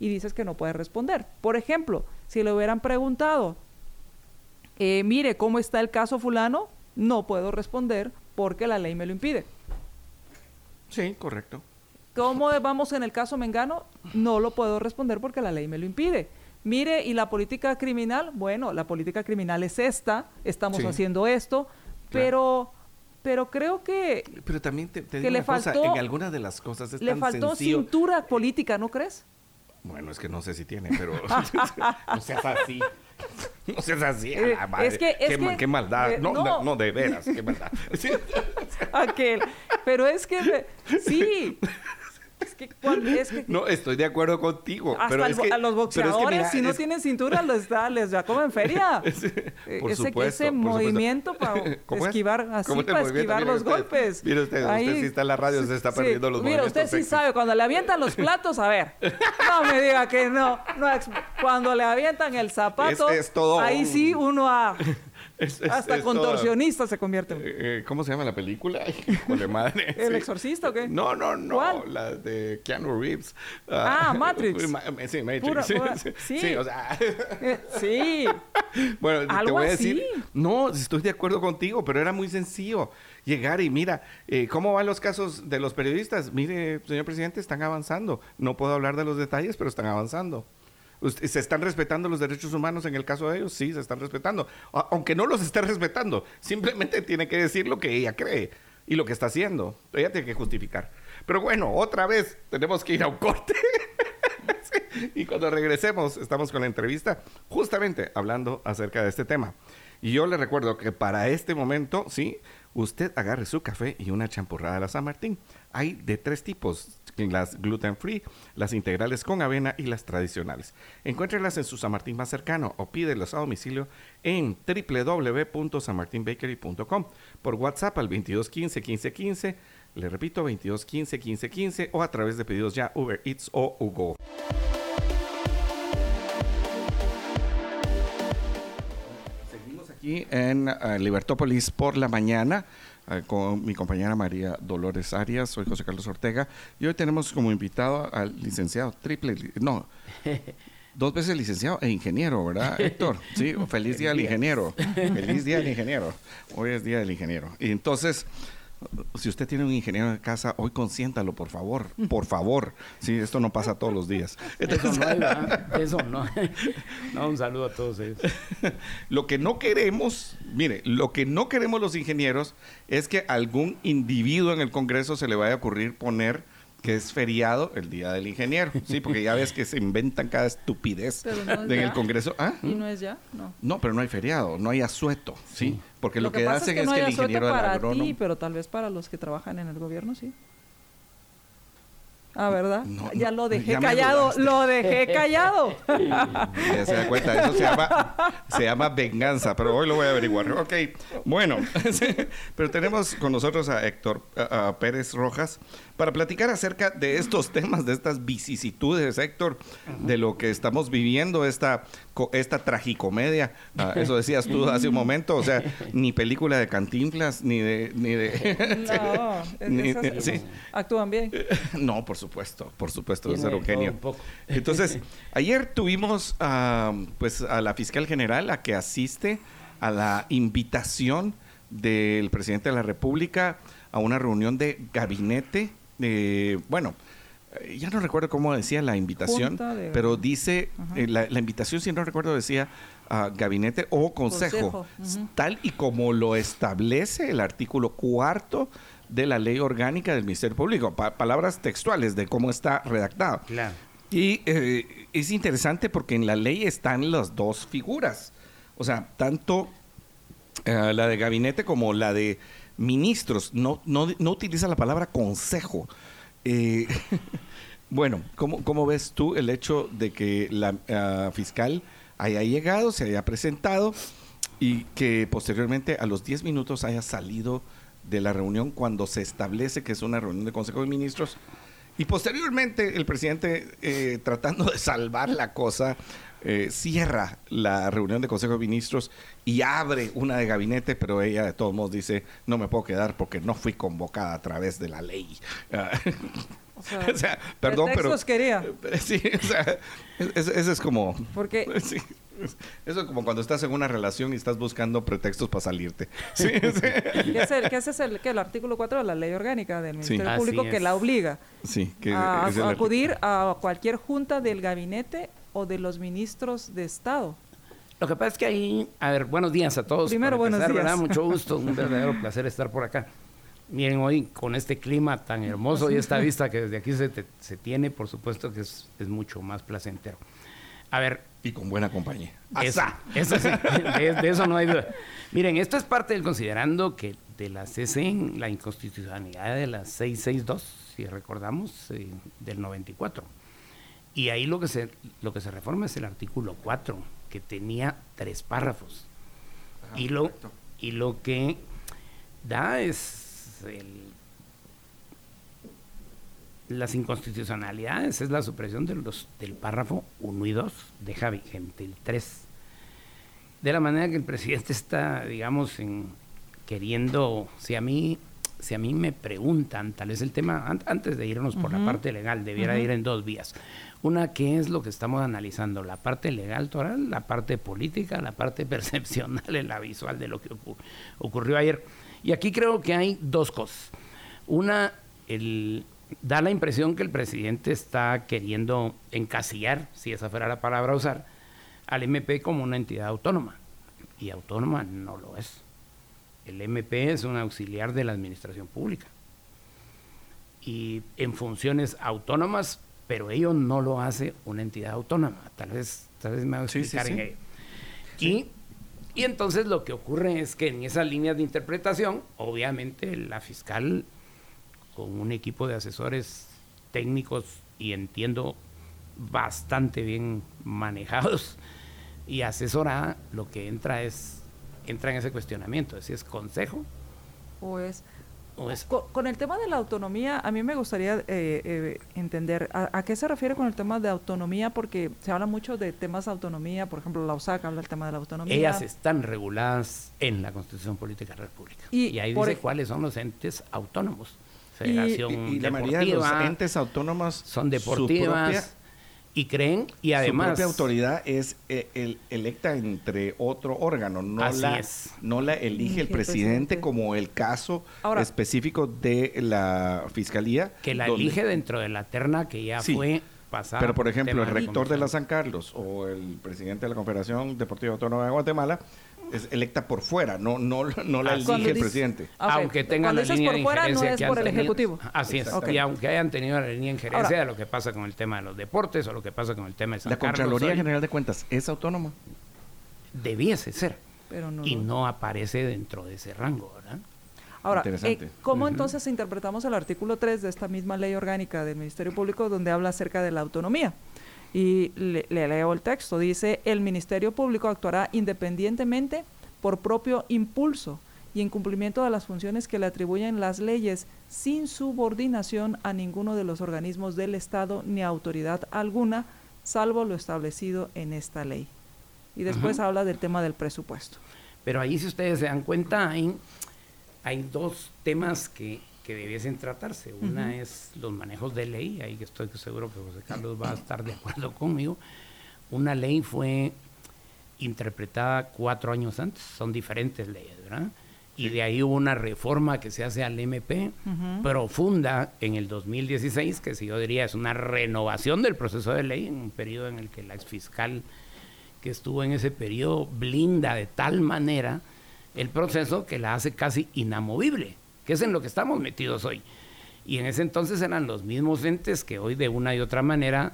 y dices que no puedes responder. Por ejemplo, si le hubieran preguntado, eh, mire, ¿cómo está el caso fulano? No puedo responder porque la ley me lo impide. Sí, correcto. ¿Cómo vamos en el caso Mengano? No lo puedo responder porque la ley me lo impide. Mire, ¿y la política criminal? Bueno, la política criminal es esta, estamos Sí. haciendo esto, pero, pero creo que Pero también te, te Que digo le una cosa, en algunas de las cosas es le tan faltó sencillo. cintura política, ¿no crees? Bueno, es que no sé si tiene, pero no seas así. No seas así. a Eh, la madre. es que- es qué, que- qué maldad. eh, no, no. no, no, de veras, qué maldad. Aquel. Pero es que, sí. Es que, cuan- es que No, estoy de acuerdo contigo. hasta pero es que- a los pero es que boxeadores, mira, si no tienen cintura, les da, les da como en feria. Por ese, supuesto, ese por supuesto. movimiento para esquivar, así ¿Cómo es el para esquivar los usted, golpes. mire usted, usted sí está en la radio, se está perdiendo los Mira, usted sí sabe, cuando le avientan los platos, a ver, no me diga que no. cuando le avientan el zapato, Es- es todo ahí un- sí uno a- Es- es- hasta es contorsionista se convierte. Eh, eh, ¿Cómo se llama la película? Híjole, madre. ¿El Sí. exorcista o qué? No, no, no. ¿Cuál? La de Keanu Reeves. Ah, Matrix. Ma- sí, Matrix. Pura- sí, pura- sí, sí. sí, o sea. Eh, sí. Bueno, te Algo voy a así. decir. No, estoy de acuerdo contigo, pero era muy sencillo llegar y mira, eh, ¿cómo van los casos de los periodistas? Mire, señor presidente, están avanzando. No puedo hablar de los detalles, pero están avanzando. ¿Se están respetando los derechos humanos en el caso de ellos? Sí, se están respetando. A- Aunque no los esté respetando, simplemente tiene que decir lo que ella cree y lo que está haciendo. Ella tiene que justificar. Pero bueno, otra vez tenemos que ir a un corte. Y cuando regresemos, estamos con la entrevista, justamente hablando acerca de este tema. Y yo le recuerdo que para este momento, sí, usted agarre su café y una champurrada de la San Martín. Hay de tres tipos, las gluten free, las integrales con avena y las tradicionales. Encuéntrelas en su San Martín más cercano o pídelos a domicilio en www.sanmartinbakery.com por WhatsApp al 2215 1515, le repito 2215 1515 o a través de pedidos ya Uber Eats o Ugo. Seguimos aquí en eh, Libertópolis por la mañana con mi compañera María Dolores Arias, soy José Carlos Ortega y hoy tenemos como invitado al licenciado triple, no, dos veces licenciado e ingeniero, ¿verdad, Héctor? Sí, feliz día del ingeniero, feliz día del ingeniero, hoy es día del ingeniero. Y entonces, si usted tiene un ingeniero en casa, hoy consiéntalo, por favor, por favor. Sí, esto no pasa todos los días. Eso no hay, ¿verdad? Eso no. No, un saludo a todos ellos. Lo que no queremos, mire, lo que no queremos los ingenieros es que algún individuo en el Congreso se le vaya a ocurrir poner que es feriado el Día del Ingeniero. Sí, porque ya ves que se inventan cada estupidez no es en el ya. Congreso. ¿Ah? ¿Y no es ya? No. No, pero no hay feriado, no hay asueto, ¿sí? Porque lo, que, pasa hacen es que es no que hay el ingeniero del para agrónomo... ti, pero tal vez para los que trabajan en el gobierno, sí. Ah, ¿verdad? No, ya lo dejé ya callado, lo dejé callado. Ya se da cuenta, eso se llama, se llama venganza, pero hoy lo voy a averiguar. Ok, bueno, pero tenemos con nosotros a Héctor a- a Pérez Rojas para platicar acerca de estos temas, de estas vicisitudes, Héctor, de lo que estamos viviendo, esta, esta tragicomedia. Ah, eso decías tú hace un momento, o sea, ni película de cantinflas, ni de... Ni de No, es- ni- esas- sí. actúan bien. No, por supuesto, por supuesto, Tiene ser un de todo genio. un poco. Entonces, ayer tuvimos ah, pues a la fiscal general a que asiste a la invitación del presidente de la República a una reunión de gabinete. Eh, bueno, eh, ya no recuerdo cómo decía la invitación, de- pero dice, eh, la, la invitación, si no recuerdo, decía gabinete o consejo, tal y como lo establece el artículo cuarto de la ley orgánica del Ministerio Público. Pa- palabras textuales de cómo está redactado. Claro. Y eh, es interesante porque en la ley están las dos figuras. O sea, tanto eh, la de gabinete como la de ministros. No, no, no utiliza la palabra consejo. Eh, bueno, ¿cómo, ¿cómo ves tú el hecho de que la ah, fiscal haya llegado, se haya presentado y que posteriormente a los 10 minutos haya salido de la reunión cuando se establece que es una reunión de Consejo de Ministros? Y posteriormente el presidente, eh, tratando de salvar la cosa, eh, cierra la reunión de Consejo de Ministros y abre una de gabinete, pero ella de todos modos dice, no me puedo quedar porque no fui convocada a través de la ley. Ah, O sea, o sea, perdón, pero... quería. Sí, o sea, es- eso es como... Porque Sí, eso es como cuando estás en una relación y estás buscando pretextos para salirte. Sí, sí. ¿Qué es el, qué es el, qué, el artículo 4 de la ley orgánica del Ministerio Público que la obliga Sí, que a, el acudir a cualquier junta del gabinete o de los ministros de Estado. Lo que pasa es que ahí, a ver, buenos días a todos. Primero, Para buenos empezar, días. ¿verdad? Mucho gusto, un verdadero placer estar por acá. Miren, hoy con este clima tan hermoso y esta vista que desde aquí se, te- se tiene, por supuesto que es, es mucho más placentero. A ver, Y con buena compañía. eso, ¡Asa! eso sí, de, de eso no hay duda. Miren, esto es parte del considerando que de la CC, la inconstitucionalidad de la 662, si recordamos, eh, del 94. Y ahí lo que, se, lo que se reforma es el artículo 4, que tenía tres párrafos. y, lo, y lo que da es el- las inconstitucionalidades, es la supresión de los, del párrafo 1 y 2, deja vigente el 3. De la manera que el presidente está, digamos, en, queriendo, si a mí si a mí me preguntan, tal vez el tema, an- antes de irnos por la parte legal, debiera ir en dos vías. Una, ¿qué es lo que estamos analizando? La parte legal, toral, la parte política, la parte percepcional, la visual de lo que ocu- ocurrió ayer. Y aquí creo que hay dos cosas. Una, da la impresión que el presidente está queriendo encasillar, si esa fuera la palabra a usar, al MP como una entidad autónoma. Y autónoma no lo es. El MP es un auxiliar de la administración pública. Y en funciones autónomas, pero ello no lo hace una entidad autónoma. Tal vez, tal vez me voy a Sí, sí, explicar sí. en ello. Y, y entonces lo que ocurre es que en esas líneas de interpretación, obviamente la fiscal, con un equipo de asesores técnicos y entiendo bastante bien manejados y asesorada, lo que entra es entra en ese cuestionamiento, es si es consejo O es, o es co- con, el tema de la autonomía, a mí me gustaría eh, eh, entender a, a qué se refiere con el tema de autonomía, porque se habla mucho de temas de autonomía, por ejemplo, la USAC habla del tema de la autonomía. ellas están reguladas en la Constitución Política de la República. Y, Y ahí por dice ej- cuáles son los entes autónomos. Y- Federación Y, y la mayoría de los entes autónomos son su deportivas propia- y creen y su además propia autoridad es eh, el- electa entre otro órgano, no Así la, es. no la elige Elige el presidente, presidente. como el caso Ahora- específico de la fiscalía. que la donde- elige dentro de la terna que ya Sí. fue pasada. Pero, por ejemplo, el rector de la. San Carlos o el presidente de la Confederación Deportiva Autónoma de Guatemala es electa por fuera, no, no, no la elige cuando el presidente. Ah, aunque tengan Cuando la dices línea por de fuera, no injerencia es que por el tenido. Ejecutivo. Así es. Exacto. Y aunque hayan tenido la línea de injerencia Ahora- de lo que pasa con el tema de los deportes o lo que pasa con el tema de San La Carlos, Contraloría hoy, General de Cuentas es autónoma. debiese ser. Pero no, y no aparece dentro de ese rango, ¿verdad? Ahora, eh, ¿cómo entonces interpretamos el artículo 3 de esta misma ley orgánica del Ministerio Público donde habla acerca de la autonomía? Y le, leo el texto, dice, el Ministerio Público actuará independientemente por propio impulso y en cumplimiento de las funciones que le atribuyen las leyes sin subordinación a ninguno de los organismos del Estado ni autoridad alguna, salvo lo establecido en esta ley. Y después habla del tema del presupuesto. Pero ahí, si ustedes se dan cuenta, hay, hay dos temas que, que debiesen tratarse. Una es los manejos de ley, ahí estoy seguro que José Carlos va a estar de acuerdo conmigo. Una ley fue interpretada cuatro años antes, son diferentes leyes, ¿verdad? Y de ahí hubo una reforma que se hace al MP profunda en el 2016, que si yo diría es una renovación del proceso de ley en un periodo en el que la exfiscal que estuvo en ese periodo blinda de tal manera el proceso que la hace casi inamovible, que es en lo que estamos metidos hoy. Y en ese entonces eran los mismos entes que hoy de una y otra manera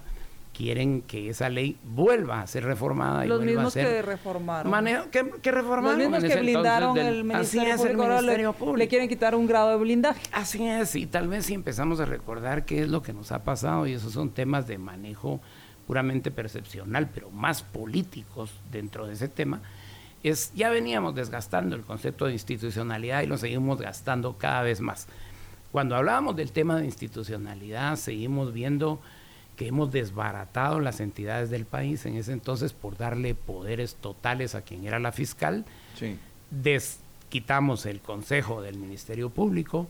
quieren que esa ley vuelva a ser reformada. Los y mismos a ser que reformaron. que, que, reformaron. Los mismos que blindaron el, Ministerio, Público, le, quieren quitar un grado de blindaje. Así es, y tal vez si empezamos a recordar qué es lo que nos ha pasado, y esos son temas de manejo puramente percepcional, pero más políticos dentro de ese tema, es ya veníamos desgastando el concepto de institucionalidad y lo seguimos gastando cada vez más. Cuando hablábamos del tema de institucionalidad, seguimos viendo que hemos desbaratado las entidades del país en ese entonces por darle poderes totales a quien era la fiscal. Sí. quitamos el consejo del Ministerio Público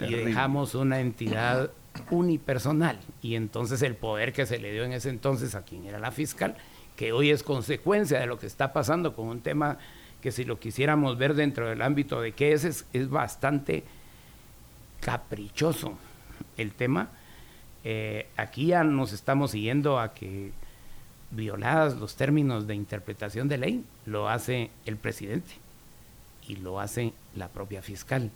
y dejamos una entidad unipersonal. Y entonces el poder que se le dio en ese entonces a quien era la fiscal, que hoy es consecuencia de lo que está pasando con un tema que si lo quisiéramos ver dentro del ámbito de qué es, es, es bastante caprichoso el tema. Eh, aquí ya nos estamos siguiendo a que violadas los términos de interpretación de ley, lo hace el presidente y lo hace la propia fiscal,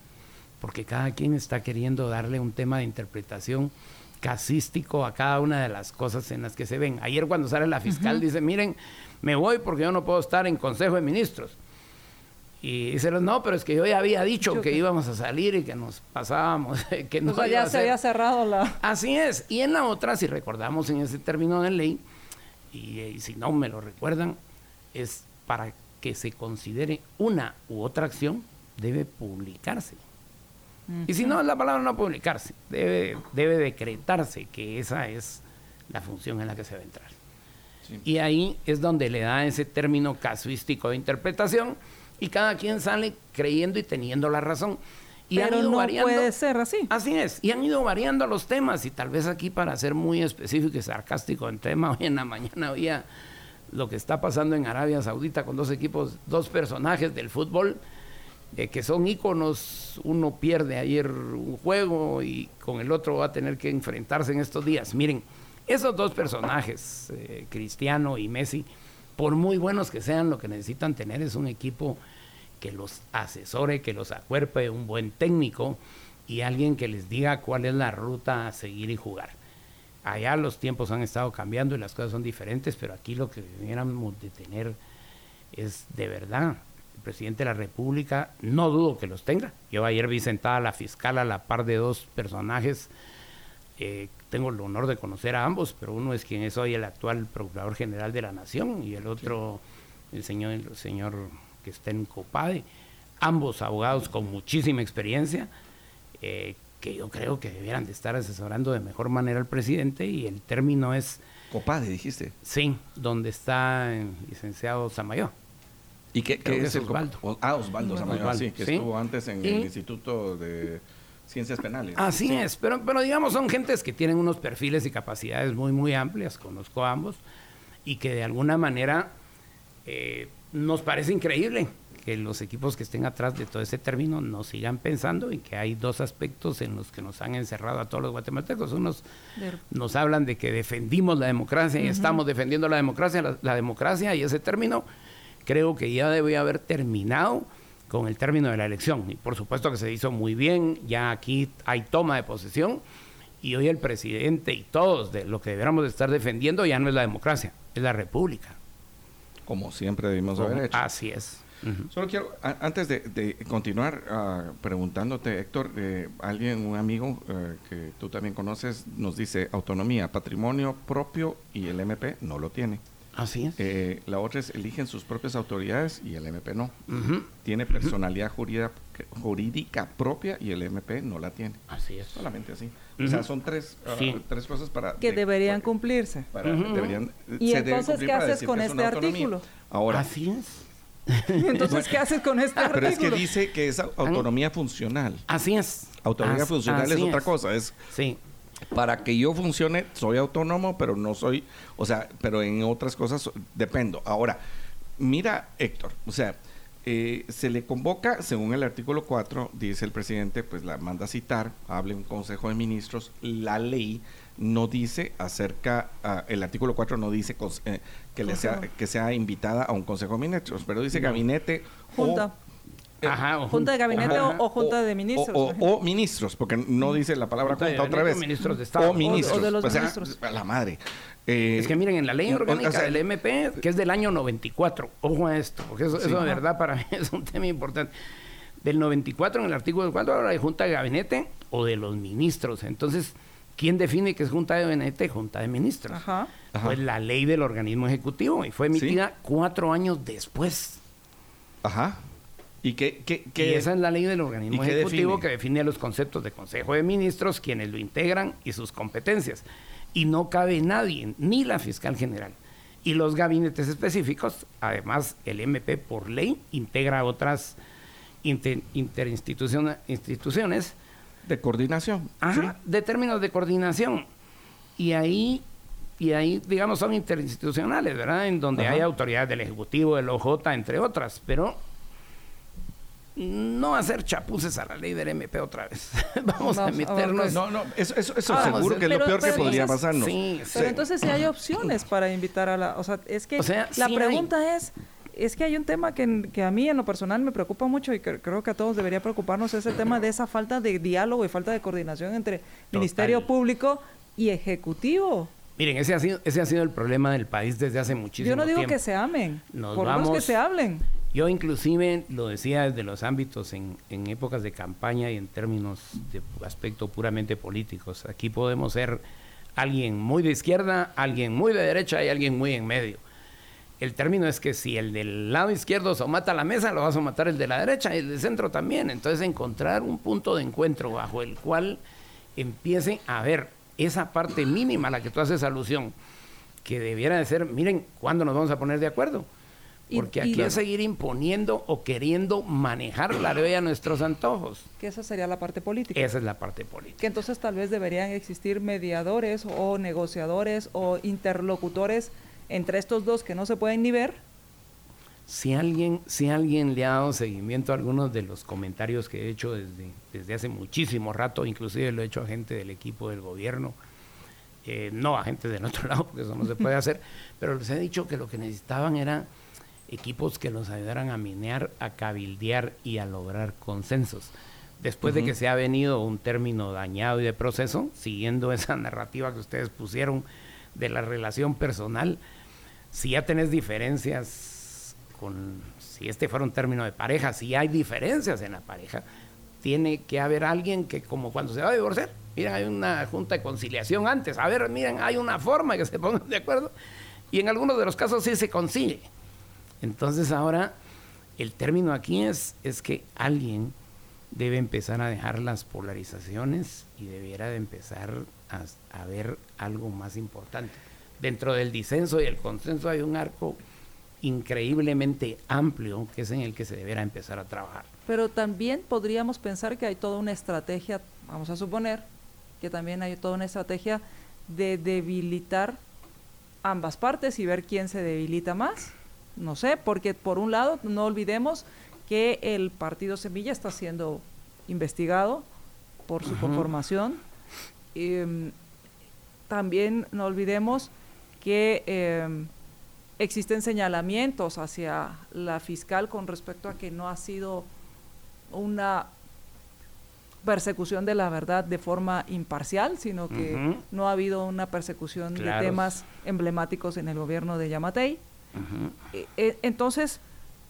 porque cada quien está queriendo darle un tema de interpretación casístico a cada una de las cosas en las que se ven. Ayer cuando sale la fiscal dice, miren, me voy porque yo no puedo estar en Consejo de Ministros. Y dice, no, pero es que yo ya había dicho que, íbamos a salir y que nos pasábamos, que no o ya se había cerrado la... Así es. Y en la otra, si recordamos en ese término de ley, y, si no me lo recuerdan, es para que se considere una u otra acción, debe publicarse. Y si no es la palabra no publicarse, debe, debe decretarse que esa es la función en la que se va a entrar. Y ahí es donde le da ese término casuístico de interpretación y cada quien sale creyendo y teniendo la razón. Y Pero han ido no puede ser así. Así es, y han ido variando los temas y tal vez aquí para ser muy específico y sarcástico en tema, hoy en la mañana había lo que está pasando en Arabia Saudita con dos equipos, dos personajes del fútbol eh, que son íconos, uno pierde ayer un juego y con el otro va a tener que enfrentarse en estos días. Miren, esos dos personajes, eh, Cristiano y Messi, por muy buenos que sean, lo que necesitan tener es un equipo que los asesore, que los acuerpe, un buen técnico y alguien que les diga cuál es la ruta a seguir y jugar. Allá los tiempos han estado cambiando y las cosas son diferentes, pero aquí lo que debiéramos de tener es de verdad. Presidente de la República, no dudo que los tenga. Yo ayer vi sentada a la fiscal a la par de dos personajes eh, tengo el honor de conocer a ambos, pero uno es quien es hoy el actual Procurador General de la Nación y el otro el señor, el señor que está en COPADE. Ambos abogados con muchísima experiencia, eh, que yo creo que debieran de estar asesorando de mejor manera al presidente y el término es... COPADE, dijiste. Sí, donde está el licenciado Samayo. ¿Y qué, es, Osvaldo? ah, Osvaldo Samayo, sí, que estuvo antes en el Instituto de ciencias penales. Así es, pero, pero digamos son gentes que tienen unos perfiles y capacidades muy, muy amplias, conozco a ambos, y que de alguna manera eh, nos parece increíble que los equipos que estén atrás de todo ese término nos sigan pensando y que hay dos aspectos en los que nos han encerrado a todos los guatemaltecos. Unos nos hablan de que defendimos la democracia y estamos defendiendo la democracia, la democracia y ese término creo que ya debe haber terminado con el término de la elección. Y por supuesto que se hizo muy bien, ya aquí hay toma de posesión y hoy el presidente y todos de lo que deberíamos estar defendiendo ya no es la democracia, es la república. Como siempre debimos haber hecho. Así es. Solo quiero, antes de, continuar uh, preguntándote, Héctor, eh, alguien, un amigo eh, que tú también conoces, nos dice autonomía, patrimonio propio y el MP no lo tiene. Así es. Eh, la otra es eligen sus propias autoridades y el MP no. Tiene personalidad jurídica, jurídica propia y el MP no la tiene. Así es. Solamente así. O sea, son tres, ah, tres cosas para... Que deberían cumplirse. deberían, ¿Y entonces qué haces con este artículo? Ahora, así es. Entonces, ¿qué haces con este artículo? Pero es que dice que es autonomía funcional. Así es. Autonomía funcional es otra cosa. Es, sí para que yo funcione, soy autónomo, pero no soy, o sea, pero en otras cosas dependo. Ahora, mira, Héctor, o sea, eh, se le convoca, según el artículo 4, dice el presidente, pues la manda a citar, hable un consejo de ministros, la ley no dice acerca, uh, el artículo 4 no dice eh, que, le sea, que sea invitada a un consejo de ministros, pero dice gabinete Junta. Junta de gabinete o, junta de ministros. O, ministros, porque no dice la palabra junta, otra vez. Ministros de Estado. O ministros. de los ministros. A la madre. Eh, es que miren, en la ley orgánica del MP, que es del año 94, ojo a esto, porque eso, de verdad para mí es un tema importante. Del 94, en el artículo 4, habla de junta de gabinete o de los ministros. Entonces, ¿quién define que es junta de gabinete? Junta de ministros. Ajá. Pues la ley del organismo ejecutivo y fue emitida cuatro años después. Ajá. ¿Y, qué, esa es la ley del organismo ejecutivo que define los conceptos de Consejo de Ministros, quienes lo integran y sus competencias. Y no cabe nadie, ni la fiscal general. Y los gabinetes específicos, además el MP por ley integra otras interinstituciones. De coordinación. Ajá, de términos de coordinación. Y ahí y ahí, digamos, son interinstitucionales, ¿verdad? En donde hay autoridades del Ejecutivo, del OJ, entre otras, pero no hacer chapuces a la ley del MP otra vez. Vamos a meternos. No, no, eso, eso, seguro que es lo peor que podría pasarnos. Sí, pero entonces si hay opciones para invitar a la. O sea, es que la pregunta es. Es que hay un tema que, que, a mí en lo personal me preocupa mucho y que creo que a todos debería preocuparnos, es el tema de esa falta de diálogo y falta de coordinación entre Ministerio Público y Ejecutivo. Miren, ese ha, sido, ese ha sido el problema del país desde hace muchísimo tiempo. Yo no digo que se amen, por lo menos que se hablen. Yo inclusive lo decía desde los ámbitos en, épocas de campaña y en términos de aspecto puramente políticos. Aquí podemos ser alguien muy de izquierda, alguien muy de derecha y alguien muy en medio. El término es que si el del lado izquierdo somata la mesa, lo vas a matar el de la derecha y el del centro también. Entonces encontrar un punto de encuentro bajo el cual empiece a ver esa parte mínima a la que tú haces alusión, que debiera de ser, miren, ¿cuándo nos vamos a poner de acuerdo? Porque aquí es seguir imponiendo o queriendo manejar la ley a nuestros antojos. Que esa sería la parte política. Esa es la parte política. Que entonces tal vez deberían existir mediadores o negociadores o interlocutores entre estos dos que no se pueden ni ver. Si alguien, si alguien le ha dado seguimiento a algunos de los comentarios que he hecho desde, desde hace muchísimo rato, inclusive lo he hecho a gente del equipo del gobierno, eh, no a gente del otro lado, porque eso no se puede hacer, pero les he dicho que lo que necesitaban era equipos que los ayudaran a minear, a cabildear y a lograr consensos. Después de que se ha venido un término dañado y de proceso, siguiendo esa narrativa que ustedes pusieron de la relación personal, si ya tenés diferencias con, si este fuera un término de pareja, si hay diferencias en la pareja, tiene que haber alguien que como cuando se va a divorciar, miren, hay una junta de conciliación antes, a ver, miren, hay una forma que se pongan de acuerdo, y en algunos de los casos sí se consigue. Entonces ahora el término aquí es, es que alguien debe empezar a dejar las polarizaciones y debiera de empezar a, ver algo más importante. Dentro del disenso y el consenso hay un arco increíblemente amplio que es en el que se deberá empezar a trabajar. Pero también podríamos pensar que hay toda una estrategia, vamos a suponer, que también hay toda una estrategia de debilitar ambas partes y ver quién se debilita más no sé, porque por un lado no olvidemos que el partido Semilla está siendo investigado por su conformación. Em, también no olvidemos que em, existen señalamientos hacia la fiscal con respecto a que no ha sido una persecución de la verdad de forma imparcial, sino que no ha habido una persecución de temas emblemáticos en el gobierno de Yamatei. Eh, eh, entonces,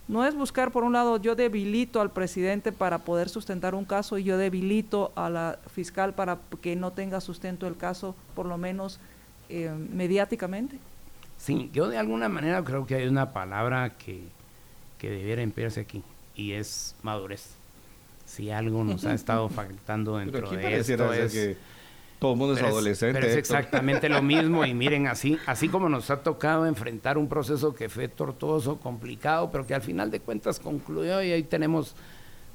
no es buscar, por un lado, yo debilito al presidente para poder sustentar un caso y yo debilito a la fiscal para que no tenga sustento el caso, por lo menos eh, mediáticamente. Sí, yo de alguna manera creo que hay una palabra que, que debiera emplearse aquí y es madurez. Si algo nos ha estado faltando dentro de esto es... Que todo el mundo es adolescente. pero es exactamente lo mismo y miren, así, así como nos ha tocado enfrentar un proceso que fue tortuoso, complicado, pero que al final de cuentas concluyó y ahí tenemos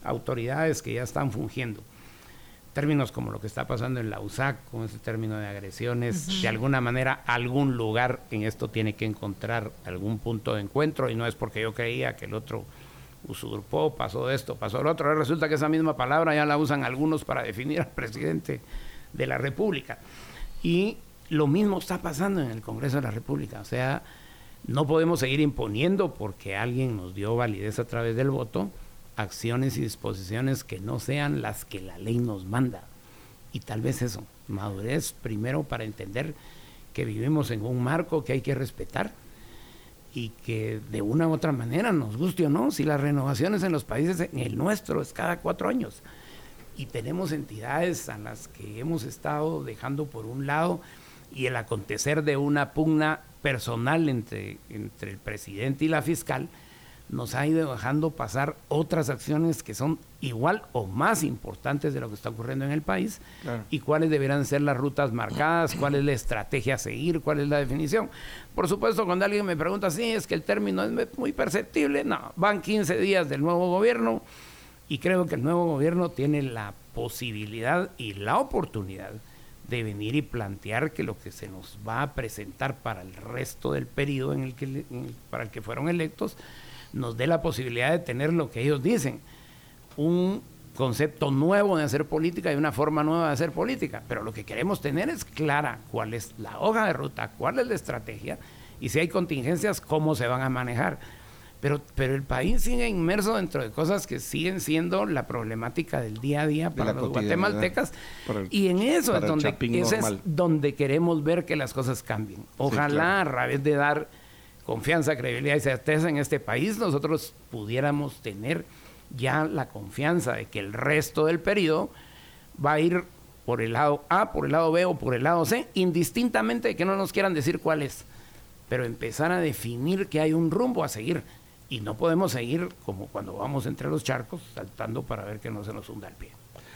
autoridades que ya están fungiendo. Términos como lo que está pasando en la USAC, con ese término de agresiones, de alguna manera algún lugar en esto tiene que encontrar algún punto de encuentro y no es porque yo creía que el otro usurpó, pasó esto, pasó lo otro. Resulta que esa misma palabra ya la usan algunos para definir al presidente de la República. Y lo mismo está pasando en el Congreso de la República. O sea, no podemos seguir imponiendo porque alguien nos dio validez a través del voto acciones y disposiciones que no sean las que la ley nos manda. Y tal vez eso, madurez primero para entender que vivimos en un marco que hay que respetar y que de una u otra manera, nos guste o no, si las renovaciones en los países, en el nuestro es cada cuatro años, y tenemos entidades a las que hemos estado dejando por un lado y el acontecer de una pugna personal entre, entre el presidente y la fiscal nos ha ido dejando pasar otras acciones que son igual o más importantes de lo que está ocurriendo en el país y cuáles deberán ser las rutas marcadas, cuál es la estrategia a seguir, cuál es la definición. Por supuesto, cuando alguien me pregunta, sí, es que el término es muy perceptible, no, van 15 días del nuevo gobierno, y creo que el nuevo gobierno tiene la posibilidad y la oportunidad de venir y plantear que lo que se nos va a presentar para el resto del periodo en el que, para el que fueron electos nos dé la posibilidad de tener lo que ellos dicen, un concepto nuevo de hacer política y una forma nueva de hacer política. Pero lo que queremos tener es clara cuál es la hoja de ruta, cuál es la estrategia y si hay contingencias, cómo se van a manejar. Pero, pero el país sigue inmerso dentro de cosas que siguen siendo la problemática del día a día para los guatemaltecas. y en eso es donde, es donde queremos ver que las cosas cambien. Ojalá a través de dar confianza, credibilidad y certeza en este país, nosotros pudiéramos tener ya la confianza de que el resto del periodo va a ir por el lado A, por el lado B o por el lado C, indistintamente de que no nos quieran decir cuál es, pero empezar a definir que hay un rumbo a seguir y no podemos seguir como cuando vamos entre los charcos saltando para ver que no se nos hunda el pie.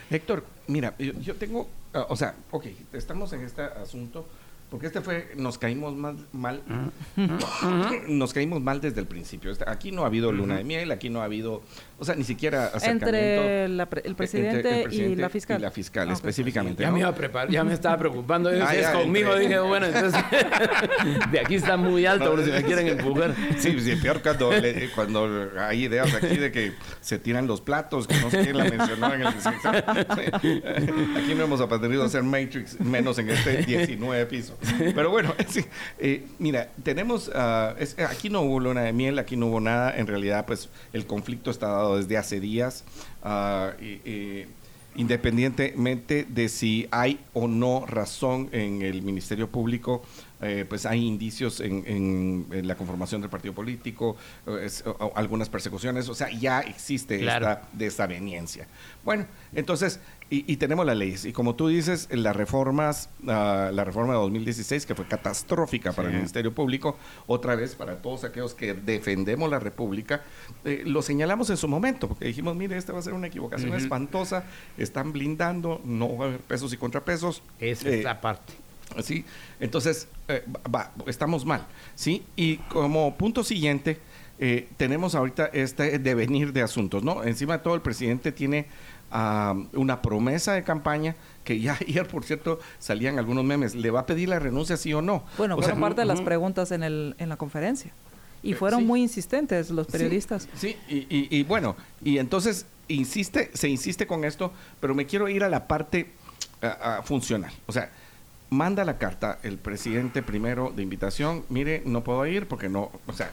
Héctor, mira, yo, yo tengo, ah, o sea, ok, estamos en este asunto porque este fue, nos caímos mal, mal nos caímos mal desde el principio. Este, aquí no ha habido luna de miel, aquí no ha habido, o sea, ni siquiera acercamiento. Entre el, presidente y la fiscal. Y la fiscal, específicamente. Ya me iba a preparar, ya me estaba preocupando. Ah, es conmigo, dije, bueno, entonces, de aquí está muy alto, por si me quieren empujar. Sí, sí peor cuando, cuando hay ideas aquí de que se tiran los platos, que no sé quién la mencionó en el Aquí no hemos aprendido a hacer Matrix, menos en este 19 piso. Pero bueno, eh, mira, tenemos, ah, aquí no hubo luna de miel, aquí no hubo nada. En realidad, pues el conflicto está dado desde hace días. Ah, independientemente de si hay o no razón en el Ministerio Público eh, pues hay indicios en, la conformación del partido político, algunas persecuciones, o sea, ya existe esta desaveniencia. Bueno, entonces, y, tenemos las leyes, y como tú dices, las reformas, ah, la reforma de 2016, que fue catastrófica para el Ministerio Público, otra vez para todos aquellos que defendemos la República, eh, lo señalamos en su momento, porque dijimos, mire, esta va a ser una equivocación espantosa, están blindando, no va a haber pesos y contrapesos. Esa es eh, la parte. ¿Sí? Entonces, eh, estamos mal, ¿sí? Y como punto siguiente, eh, tenemos ahorita este devenir de asuntos, ¿no? Encima de todo, el presidente tiene ah, una promesa de campaña que ya ayer, por cierto, salían algunos memes. ¿Le va a pedir la renuncia, sí o no? Bueno, fueron parte de las preguntas en, el, en la conferencia. Y eh, fueron muy insistentes los periodistas. Sí, Y, bueno, y entonces insiste, se insiste con esto, pero me quiero ir a la parte ah, ah, funcional. O sea, manda la carta el presidente primero de invitación, mire, no puedo ir porque no, o sea,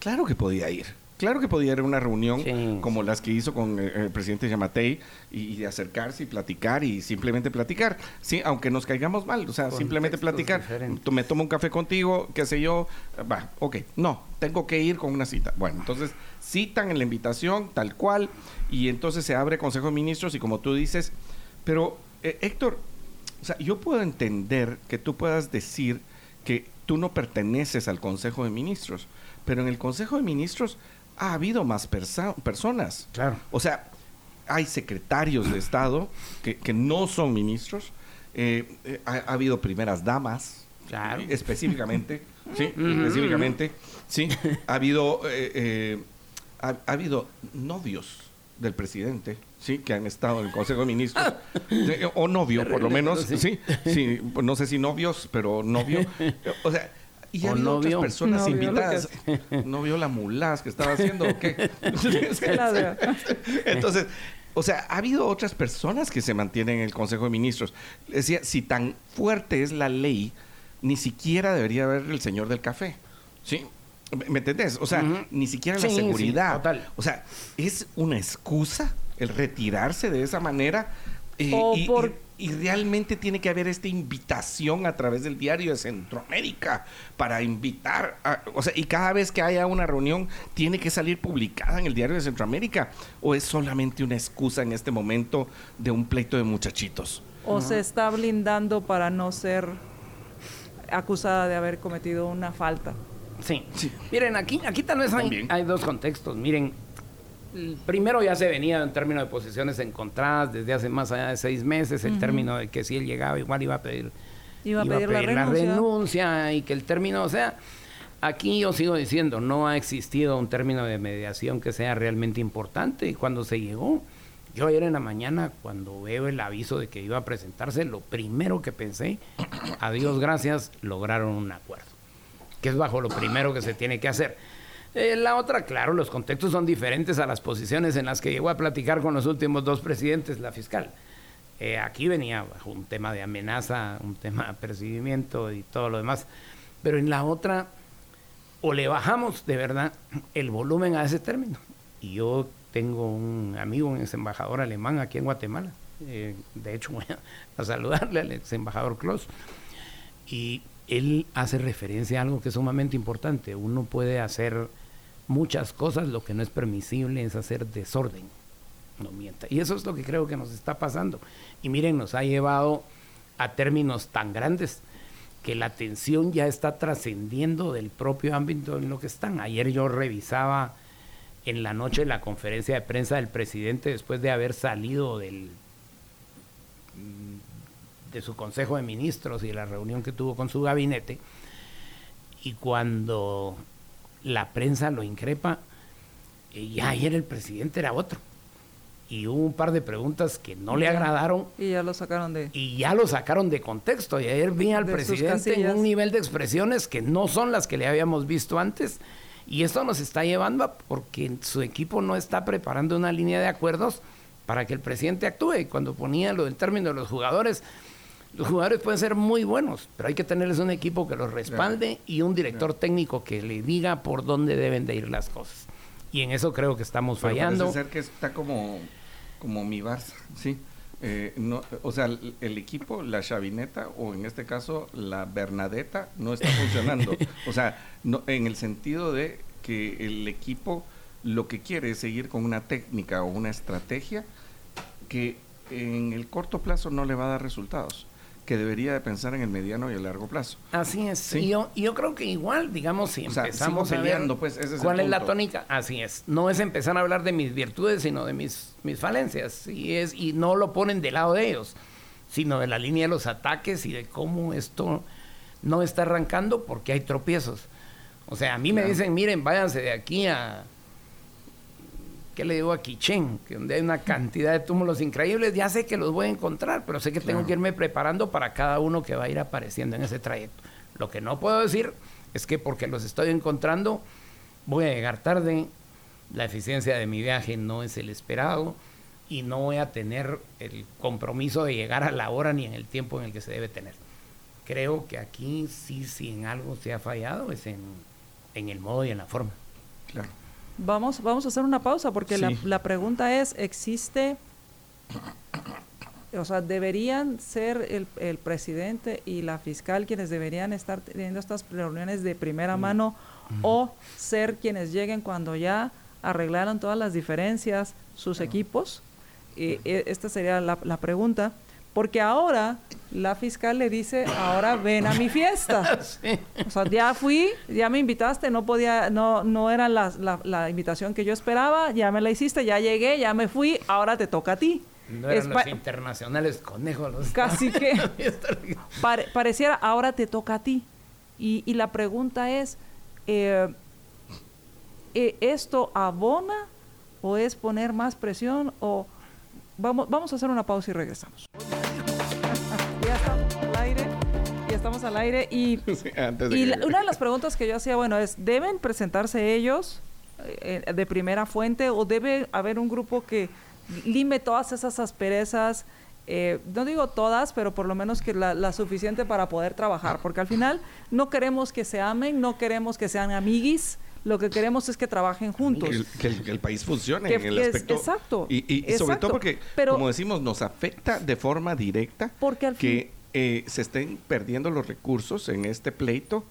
claro que podía ir. Claro que podía ir a una reunión Sí, como las que hizo con eh, el presidente Yamatei y, acercarse y platicar y simplemente platicar, sí, aunque nos caigamos mal, o sea, simplemente platicar. diferentes. Me tomo un café contigo, qué sé yo, va, ok, no, tengo que ir con una cita. Bueno, entonces citan en la invitación tal cual y entonces se abre Consejo de Ministros y como tú dices, pero eh, Héctor, o sea, yo puedo entender que tú puedas decir que tú no perteneces al Consejo de Ministros, pero en el Consejo de Ministros ha habido más persa- personas. Claro. O sea, hay secretarios de Estado que, que no son ministros, eh, eh, ha, ha habido primeras damas, Claro. específicamente, sí, específicamente, sí, ha habido, eh, eh, ha, ha habido novios del presidente, sí, que han estado en el Consejo de Ministros, o novio, por lo menos, sí, sí, no sé si novios, pero novio, o sea, y ha O habido novio. otras personas No vio que invitadas. ¿No vio la mulás que estaba haciendo o qué? Entonces, o sea, ha habido otras personas que se mantienen en el Consejo de Ministros. Decía, si tan fuerte es la ley, ni siquiera debería haber el señor del café. ¿Sí? ¿Me- ¿Me entendés? O sea, ni siquiera Sí, la sí, seguridad. total. O sea, es una excusa el retirarse de esa manera. eh, y, por- y- y realmente tiene que haber esta invitación a través del diario de Centroamérica para invitar, a- o sea, y cada vez que haya una reunión tiene que salir publicada en el diario de Centroamérica o es solamente una excusa en este momento de un pleito de muchachitos. o se está blindando para no ser acusada de haber cometido una falta. Sí. Miren, aquí, aquí tal vez hay, dos contextos. Miren, primero ya se venía en términos de posiciones encontradas desde hace más allá de seis meses, el término de que si él llegaba igual iba a pedir, Iba a pedir la renuncia. renuncia y que el término, o sea, aquí yo sigo diciendo, no ha existido un término de mediación que sea realmente importante y cuando se llegó, yo ayer en la mañana cuando veo el aviso de que iba a presentarse, lo primero que pensé, a Dios gracias, lograron un acuerdo que es bajo lo primero que se tiene que hacer. Eh, la otra, claro, los contextos son diferentes a las posiciones en las que llegó a platicar con los últimos dos presidentes, la fiscal. Eh, aquí venía un tema de amenaza, un tema de percibimiento y todo lo demás. Pero en la otra, o le bajamos de verdad el volumen a ese término. Y yo tengo un amigo, un ex embajador alemán aquí en Guatemala. Eh, de hecho, voy a, a saludarle al ex embajador Klaus. Y él hace referencia a algo que es sumamente importante. Uno puede hacer muchas cosas, lo que no es permisible es hacer desorden. No mienta. Y eso es lo que creo que nos está pasando. Y miren, nos ha llevado a términos tan grandes que la tensión ya está trascendiendo del propio ámbito en lo que están. Ayer yo revisaba en la noche la conferencia de prensa del presidente después de haber salido del mm, de su consejo de ministros y la reunión que tuvo con su gabinete y cuando la prensa lo increpa ya ayer el presidente era otro y hubo un par de preguntas que no le agradaron Y ya lo sacaron de... y ya lo sacaron de contexto. Y ayer vi al presidente en un nivel de expresiones que no son las que le habíamos visto antes. Y esto nos está llevando a porque su equipo no está preparando una línea de acuerdos para que el presidente actúe. Y cuando ponía lo del término de los jugadores, los jugadores pueden ser muy buenos, pero hay que tenerles un equipo que los respalde y un director técnico que le diga por dónde deben de ir las cosas. Y en eso creo que estamos Pero fallando. parece ser que está como, como mi Barça, ¿sí? Eh, no, o sea, el, el equipo, la chavineta, o en este caso, la Bernadetta, no está funcionando. o sea, no, en el sentido de que el equipo lo que quiere es seguir con una técnica o una estrategia que en el corto plazo no le va a dar resultados, que debería de pensar en el mediano y el largo plazo. Así es. Sí. Y yo, yo creo que igual, digamos, si O sea, empezamos sigo a ver peleando, pues, ese es el cuál es la tónica, así es. No es empezar a hablar de mis virtudes, sino de mis, mis falencias. Y, es, y no lo ponen del lado de ellos, sino de la línea de los ataques y de cómo esto no está arrancando porque hay tropiezos. O sea, a mí me dicen, miren, váyanse de aquí a... ¿Qué le digo a Quichén? Que donde hay una cantidad de túmulos increíbles, ya sé que los voy a encontrar, pero sé que tengo Claro. que irme preparando para cada uno que va a ir apareciendo en ese trayecto. Lo que no puedo decir es que porque los estoy encontrando voy a llegar tarde, la eficiencia de mi viaje no es el esperado y no voy a tener el compromiso de llegar a la hora ni en el tiempo en el que se debe tener. Creo que aquí sí, si en algo se ha fallado, es en, en el modo y en la forma. Claro. Vamos, vamos a hacer una pausa porque la, Sí. la pregunta es, ¿existe, o sea, deberían ser el, el presidente y la fiscal quienes deberían estar teniendo estas reuniones de primera mano o ser quienes lleguen cuando ya arreglaron todas las diferencias sus equipos? Y, e- esta sería la, la pregunta. Porque ahora la fiscal le dice, ahora ven a mi fiesta. Sí. O sea, ya fui, ya me invitaste, no podía, no, no era la, la- la invitación que yo esperaba, ya me la hiciste, ya llegué, ya me fui, ahora te toca a ti. No eran los internacionales conejos. Los Casi que pare- pareciera, ahora te toca a ti. Y, y la pregunta es, eh, eh, ¿esto abona o es poner más presión o vamos, vamos a hacer una pausa y regresamos? Estamos al aire y Sí, antes de y que- la- una de las preguntas que yo hacía, bueno, es, ¿deben presentarse ellos eh, eh, de primera fuente o debe haber un grupo que lime todas esas asperezas? eh, no digo todas, pero por lo menos que la, la suficiente para poder trabajar, porque al final no queremos que se amen, no queremos que sean amiguis, lo que queremos es que trabajen juntos. que, el, que el país funcione Que- en el que es- aspecto. exacto, Y, y- y sobre exacto. todo porque, Pero- como decimos, nos afecta de forma directa Porque al que eh, se estén perdiendo los recursos en este pleito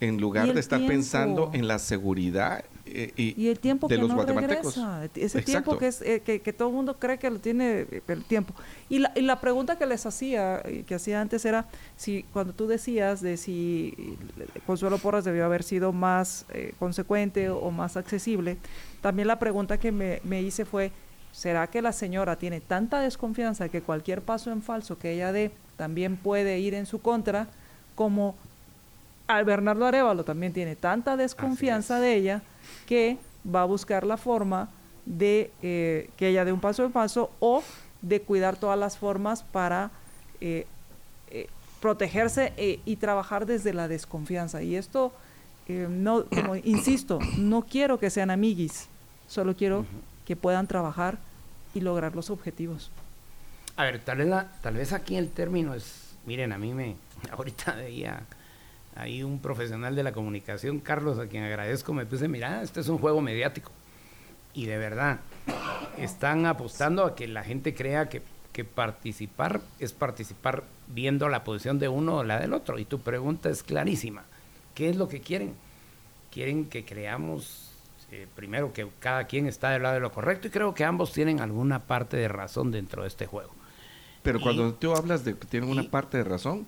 en lugar de estar tiempo. pensando en la seguridad eh, y, Y el tiempo de que los no guatemaltecos. regresa, ese Exacto. tiempo que es eh, que, que todo el mundo cree que lo tiene eh, el tiempo. Y la, y la pregunta que les hacía, y que hacía antes era si cuando tú decías de si eh, Consuelo Porras debió haber sido más eh, consecuente o más accesible, también la pregunta que me, me hice fue, ¿será que la señora tiene tanta desconfianza que cualquier paso en falso que ella dé también puede ir en su contra como al Bernardo Arevalo también tiene tanta desconfianza es. de ella que va a buscar la forma de eh, que ella dé un paso en paso o de cuidar todas las formas para eh, eh, protegerse eh, y trabajar desde la desconfianza. Y esto, eh, no, como insisto, no quiero que sean amiguis, solo quiero que puedan trabajar y lograr los objetivos. A ver, tal vez, la- tal vez aquí el término es, miren, a mí me, ahorita veía ahí un profesional de la comunicación, Carlos, a quien agradezco, me puse, mira, este es un juego mediático. Y de verdad, están apostando a que la gente crea que, que participar es participar viendo la posición de uno o la del otro. Y tu pregunta es clarísima. ¿Qué es lo que quieren? Quieren que creamos, eh, primero, que cada quien está del lado de lo correcto y creo que ambos tienen alguna parte de razón dentro de este juego. Pero cuando tú hablas de que tienen una parte de razón,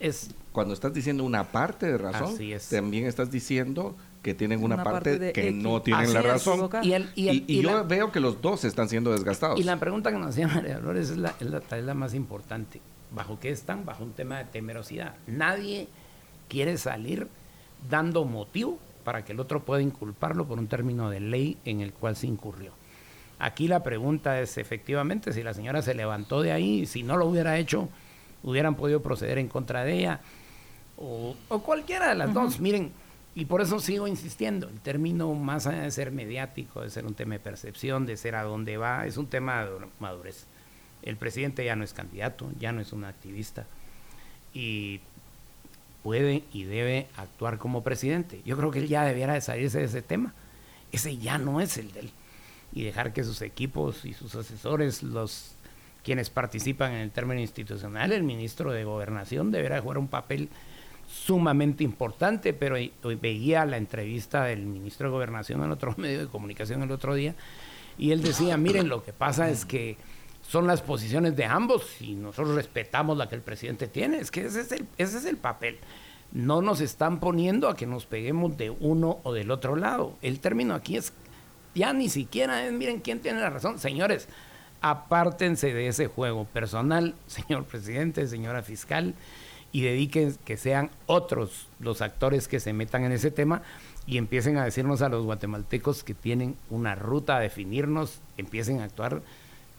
Es cuando estás diciendo una parte de razón, es. también estás diciendo que tienen una, Una parte, que no tienen Así la razón. Y, el- y Y, el- y y yo la- veo que los dos están siendo desgastados. Y la pregunta que nos hacía María Dolores es la, es la- es la más importante. ¿Bajo qué están? Bajo un tema de temerosidad. Nadie quiere salir dando motivo para que el otro pueda inculparlo por un término de ley en el cual se incurrió. Aquí la pregunta es efectivamente si la señora se levantó de ahí, si no lo hubiera hecho, hubieran podido proceder en contra de ella o, o cualquiera de las dos. Miren, y por eso sigo insistiendo, el término más allá de ser mediático, de ser un tema de percepción, de ser a dónde va, es un tema de madurez. El presidente ya no es candidato, ya no es un activista y puede y debe actuar como presidente. Yo creo que él ya debiera de salirse de ese tema. Ese ya no es el de él. Y dejar que sus equipos y sus asesores, los quienes participan en el término institucional, el ministro de Gobernación deberá jugar un papel sumamente importante, pero hoy veía la entrevista del ministro de Gobernación en otro medio de comunicación el otro día, y él decía, miren, lo que pasa es que son las posiciones de ambos y nosotros respetamos la que el presidente tiene, es que ese es el, ese es el papel. No nos están poniendo a que nos peguemos de uno o del otro lado. El término aquí es, ya ni siquiera miren, ¿quién tiene la razón? Señores, apártense de ese juego personal, señor presidente, señora fiscal, y dediquen que sean otros los actores que se metan en ese tema y empiecen a decirnos a los guatemaltecos que tienen una ruta a definirnos, empiecen a actuar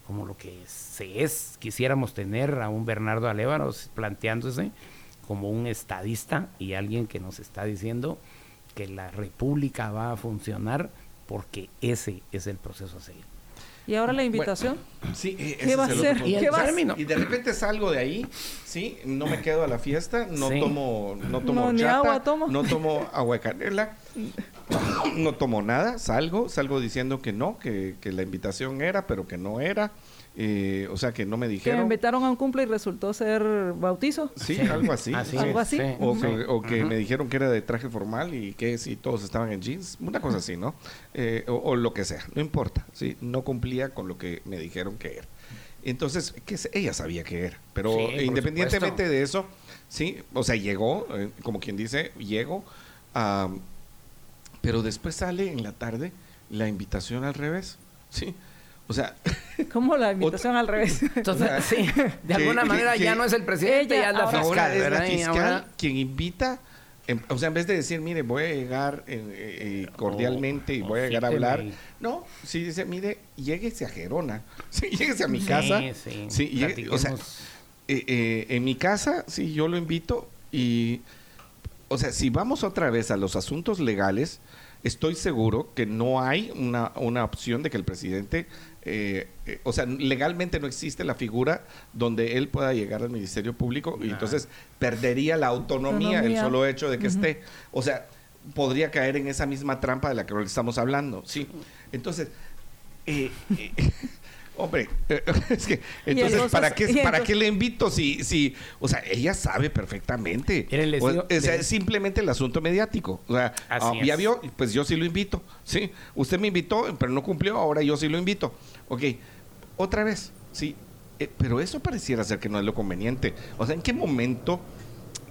como lo que se es. Quisiéramos tener a un Bernardo Alévaros planteándose como un estadista y alguien que nos está diciendo que la república va a funcionar porque ese es el proceso a seguir. Y ahora la invitación. Sí, e- ¿Qué ese va a Y ¿Qué va a término. Y de repente salgo de ahí, sí, no me quedo a la fiesta, no Sí. tomo, no tomo No, agua tomo. no tomo agua de canela, no tomo nada, salgo, salgo diciendo que no, que, que la invitación era, pero que no era. Eh, o sea, que no me Que me dijeron. invitaron a un cumple y resultó ser bautizo. Sí, algo así. Así Algo así. sí. O, Sí. que, o que Ujú. me dijeron que era de traje formal y que si todos estaban en jeans, una cosa así, ¿no? Eh, o, o lo que sea, no importa, ¿sí? No cumplía con lo que me dijeron que era. Entonces, que ella sabía que era, pero Sí, independientemente de eso, sí, o sea, llegó, eh, como quien dice, llego, am, pero después sale en la tarde la invitación al revés, ¿sí? O sea, Como la invitación al revés. Entonces, O sea, sí, de alguna que- manera que ya no es el presidente, ella ya es la ahora- fiscal, ahora es la fiscal ahora- quien invita, em, o sea, en vez de decir, mire, voy a llegar eh, eh, cordialmente y O- voy a llegar a hablar. No, sí dice, mire, lléguese a Gerona, sí, lléguese a mi Sí, casa. sí, Sí, llegue- o sea, eh, eh, en mi casa, sí, yo lo invito y, o sea, si vamos otra vez a los asuntos legales, estoy seguro que no hay una, una opción de que el presidente, eh, eh, o sea, legalmente no existe la figura donde él pueda llegar al Ministerio Público y Nah. entonces perdería la autonomía, el solo hecho de que esté. O sea, podría caer en esa misma trampa de la que estamos hablando, sí. Entonces, eh, eh, hombre, es que entonces, ¿para qué para qué le invito si si o sea, ella sabe perfectamente. Miren, les digo- o sea, les- es simplemente el asunto mediático. O sea, Así ah, ya vio, pues yo sí lo invito. Sí, usted me invitó, pero no cumplió, ahora yo sí lo invito. Ok, otra vez, sí, eh, pero eso pareciera ser que no es lo conveniente. O sea, ¿en qué momento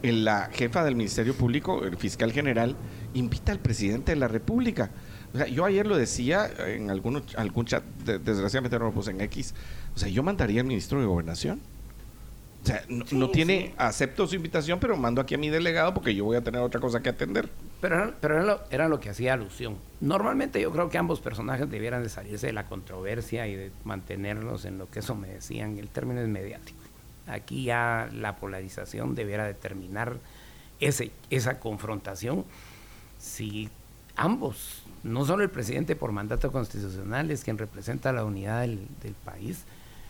la jefa del Ministerio Público, el fiscal general, invita al presidente de la República? O sea, yo ayer lo decía en algún, algún chat, de- desgraciadamente no lo puse en X. O sea, yo mandaría al ministro de Gobernación. O sea, no, tiene, sí. acepto su invitación, pero mando aquí a mi delegado porque yo voy a tener otra cosa que atender. Pero, pero era, lo, era lo que hacía alusión. Normalmente yo creo que ambos personajes debieran de salirse de la controversia y de mantenerlos en lo que eso me decían, el término es mediático. Aquí ya la polarización debiera determinar ese, esa confrontación si ambos, no solo el presidente por mandato constitucional es quien representa la unidad del, del país,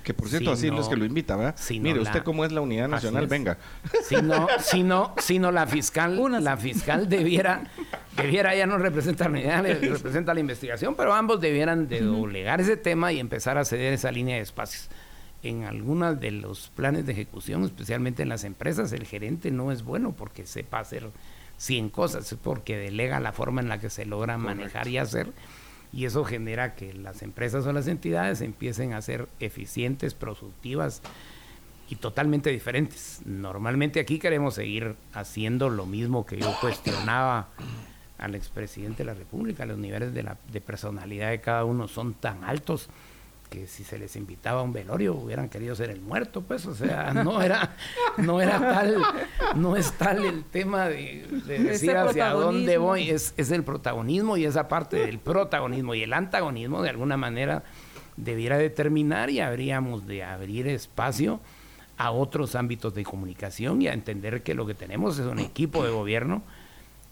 Que por cierto, así es que lo invita, ¿verdad? Mire, la- usted cómo es la unidad nacional, venga. sino, sino, sino la fiscal, la fiscal debiera, debiera ya no representa la unidad, representa la investigación, pero ambos debieran de doblegar ese tema y empezar a ceder esa línea de espacios. En algunos de los planes de ejecución, especialmente en las empresas, el gerente no es bueno porque sepa hacer 100 cosas, es porque delega la forma en la que se logra manejar y hacer. Y eso genera que las empresas o las entidades empiecen a ser eficientes, productivas y totalmente diferentes. Normalmente aquí queremos seguir haciendo lo mismo que yo cuestionaba al expresidente de la República. Los niveles de, la, de personalidad de cada uno son tan altos que si se les invitaba a un velorio hubieran querido ser el muerto, pues, o sea, no era, no era tal, no es tal el tema de, decir hacia dónde voy, es, es el protagonismo y esa parte del protagonismo y el antagonismo de alguna manera debiera determinar y habríamos de abrir espacio a otros ámbitos de comunicación y a entender que lo que tenemos es un equipo de gobierno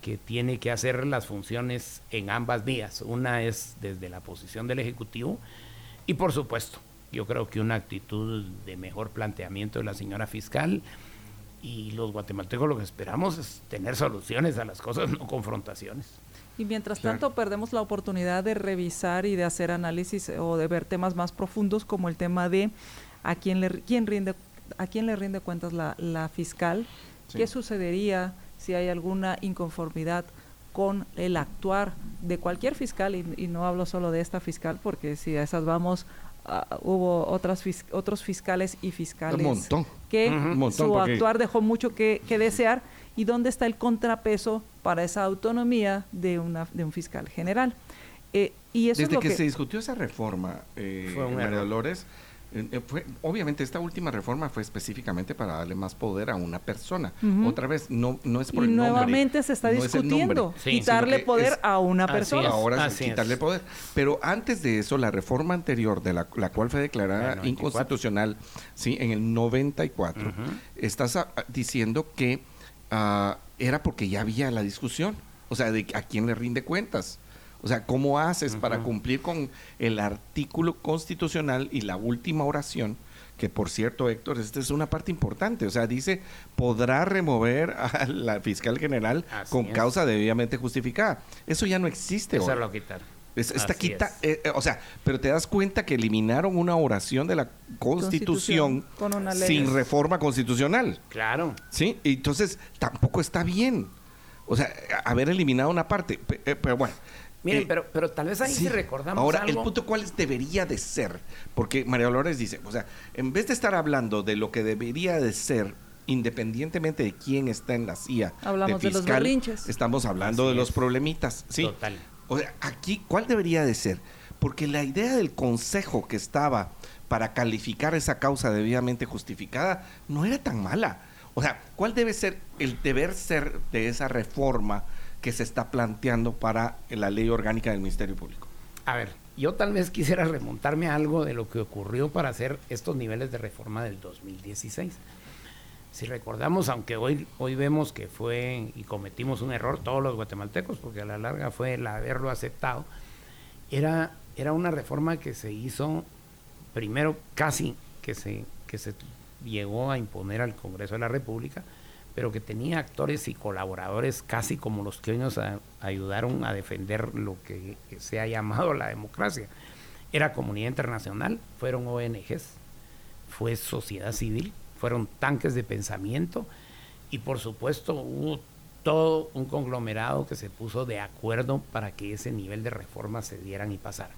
que tiene que hacer las funciones en ambas vías. Una es desde la posición del Ejecutivo y por supuesto, yo creo que una actitud de mejor planteamiento de la señora fiscal y los guatemaltecos lo que esperamos es tener soluciones a las cosas, no confrontaciones. Y mientras Claro. tanto perdemos la oportunidad de revisar y de hacer análisis o de ver temas más profundos como el tema de a quién le quién rinde a quién le rinde cuentas la, la fiscal, Sí. qué sucedería si hay alguna inconformidad con el actuar de cualquier fiscal y, y no hablo solo de esta fiscal porque si a esas vamos ah, hubo otras fis- otros fiscales y fiscales Un montón. que Ujú. Un montón, su porque- actuar dejó mucho que, que desear y dónde está el contrapeso para esa autonomía de, una, de un fiscal general. Eh, y eso Desde es lo que, que, se discutió esa reforma, eh, Fue un María error. Dolores, fue, obviamente esta última reforma fue específicamente para darle más poder a una persona. Otra vez, no, no es por y el nombre, nuevamente se está no es el discutiendo nombre, Sí. quitarle poder es- a una Así persona. es. Ahora es Así es. quitarle poder. Pero antes de eso, la reforma anterior, de la, la cual fue declarada La 94. inconstitucional, sí, en el 94, Ujú. estás ah, diciendo que ah, era porque ya había la discusión. O sea, de a quién le rinde cuentas. O sea, ¿cómo haces para cumplir con el artículo constitucional y la última oración que por cierto, Héctor, esta es una parte importante, o sea, dice, podrá remover a la fiscal general con causa debidamente justificada. Eso ya no existe. Eso lo quitar. esta quita, eh, eh, o sea, pero te das cuenta que eliminaron una oración de la Constitución, sin reforma constitucional. Claro. Sí, entonces tampoco está bien. O sea, haber eliminado una parte. Eh, pero bueno, Miren, eh, pero, pero tal vez ahí sí, recordamos Ahora, el punto cuál es, debería de ser, porque María Dolores dice, o sea, en vez de estar hablando de lo que debería de ser, independientemente de quién está en la CIA, hablamos de, fiscal, los estamos hablando de los problemitas, ¿sí? Total. O sea, aquí, ¿cuál debería de ser? Porque la idea del consejo que estaba para calificar esa causa debidamente justificada no era tan mala. O sea, ¿cuál debe ser el deber ser de esa reforma que se está planteando para la ley orgánica del Ministerio Público. A ver, yo tal vez quisiera remontarme a algo de lo que ocurrió para hacer estos niveles de reforma del 2016. Si recordamos, aunque hoy, hoy vemos que fue y cometimos un error todos los guatemaltecos, porque a la larga fue el haberlo aceptado, era, era una reforma que se hizo primero casi que se, que se llegó a imponer al Congreso de la República, pero que tenía actores y colaboradores casi como los que hoy nos ayudaron a defender lo que se ha llamado la democracia. Era comunidad internacional, fueron ONGs, fue sociedad civil, fueron tanques de pensamiento y por supuesto hubo todo un conglomerado que se puso de acuerdo para que ese nivel de reformas se dieran y pasaran.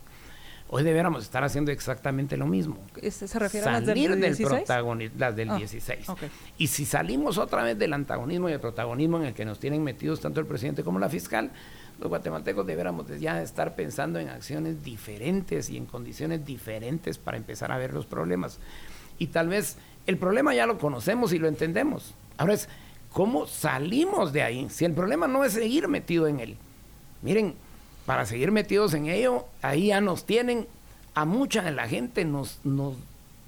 Hoy deberíamos estar haciendo exactamente lo mismo. ¿Se refiere a las del, 16? protagonismo, las del 16. Ah, y si salimos otra vez del antagonismo y el protagonismo en el que nos tienen metidos tanto el presidente como la fiscal, los guatemaltecos deberíamos ya estar pensando en acciones diferentes y en condiciones diferentes para empezar a ver los problemas. Y tal vez el problema ya lo conocemos y lo entendemos. Ahora es, ¿cómo salimos de ahí? Si el problema no es seguir metido en él. Miren, para seguir metidos en ello, ahí ya nos tienen, a mucha de la gente nos, nos,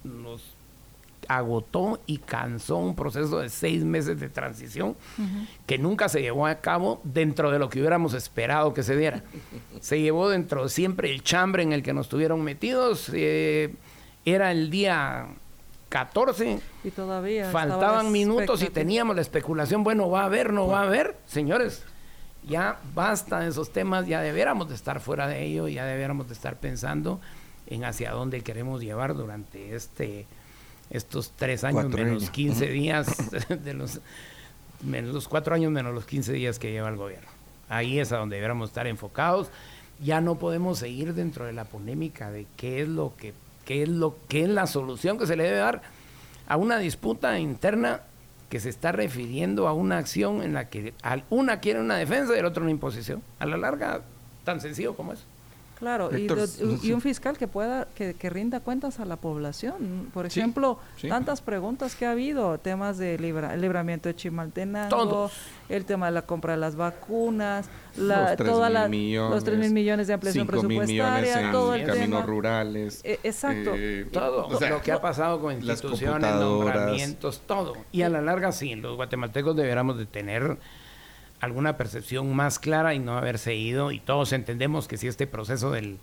nos agotó y cansó un proceso de seis meses de transición que nunca se llevó a cabo dentro de lo que hubiéramos esperado que se diera. se llevó dentro siempre el chambre en el que nos tuvieron metidos. Eh, era el día 14. Y todavía. Faltaban minutos y teníamos la especulación, bueno, va a haber, no va a haber. Señores, ya basta de esos temas, ya debiéramos de estar fuera de ello, ya debiéramos de estar pensando en hacia dónde queremos llevar durante este estos tres años menos 15 días de los menos los cuatro años menos los 15 días que lleva el gobierno. Ahí es a donde debiéramos estar enfocados. Ya no podemos seguir dentro de la polémica de qué es lo que qué es lo que es la solución que se le debe dar a una disputa interna que se está refiriendo a una acción en la que una quiere una defensa y el otro una imposición. A la larga, tan sencillo como eso. Claro, y, un fiscal que pueda, que, rinda cuentas a la población. Por ejemplo, tantas preguntas que ha habido, temas de libramiento de Chimaltenango, el tema de la compra de las vacunas, la, los toda la, los 3 mil millones de ampliación presupuestaria, todo el caminos rurales. E, exacto. Eh, todo lo que ha pasado con instituciones, nombramientos, todo. Y a la larga, sí, los guatemaltecos deberíamos de tener alguna percepción más clara y no haberse ido. Y todos entendemos que si este proceso de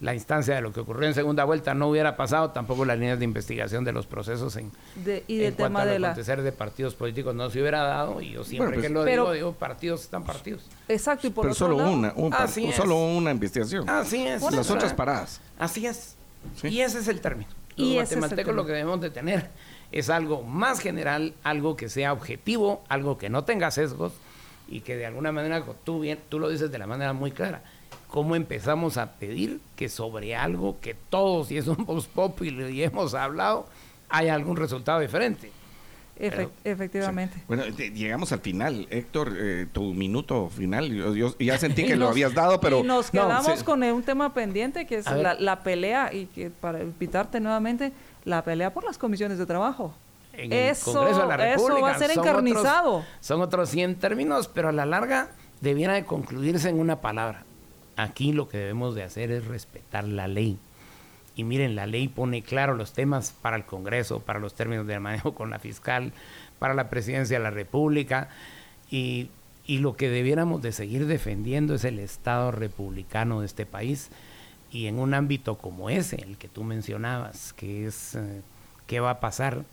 la instancia de lo que ocurrió en segunda vuelta no hubiera pasado, tampoco las líneas de investigación de los procesos en, de, y del tema de acontecer de partidos políticos no se hubiera dado. Y yo siempre pues, que lo digo, digo, partidos están partidos. Exacto, y por pero solo una, solo una investigación. Así es. Las otras paradas. Así es. Y ese es el término. Los y matemáticos lo que debemos de tener es algo más general, algo que sea objetivo, algo que no tenga sesgos, y que de alguna manera, tú, bien, tú lo dices de la manera muy clara, cómo empezamos a pedir que sobre algo que todos, y es un post pop y hemos hablado, hay algún resultado diferente. efectivamente. Bueno, llegamos al final. Héctor, eh, tu minuto final. Yo, ya sentí que lo habías dado, pero... Y nos quedamos con un tema pendiente, que es la, la, pelea, y que para invitarte nuevamente, la pelea por las comisiones de trabajo en eso, el Congreso de la República. Eso va a ser encarnizado. son otros 100 términos, pero a la larga debiera de concluirse en una palabra. Aquí lo que debemos de hacer es respetar la ley. Y miren, la ley pone claro los temas para el Congreso, para los términos de manejo con la fiscal, para la presidencia de la República. Y, y lo que debiéramos de seguir defendiendo es el Estado republicano de este país. Y en un ámbito como ese, el que tú mencionabas, que es... Eh, qué va a pasar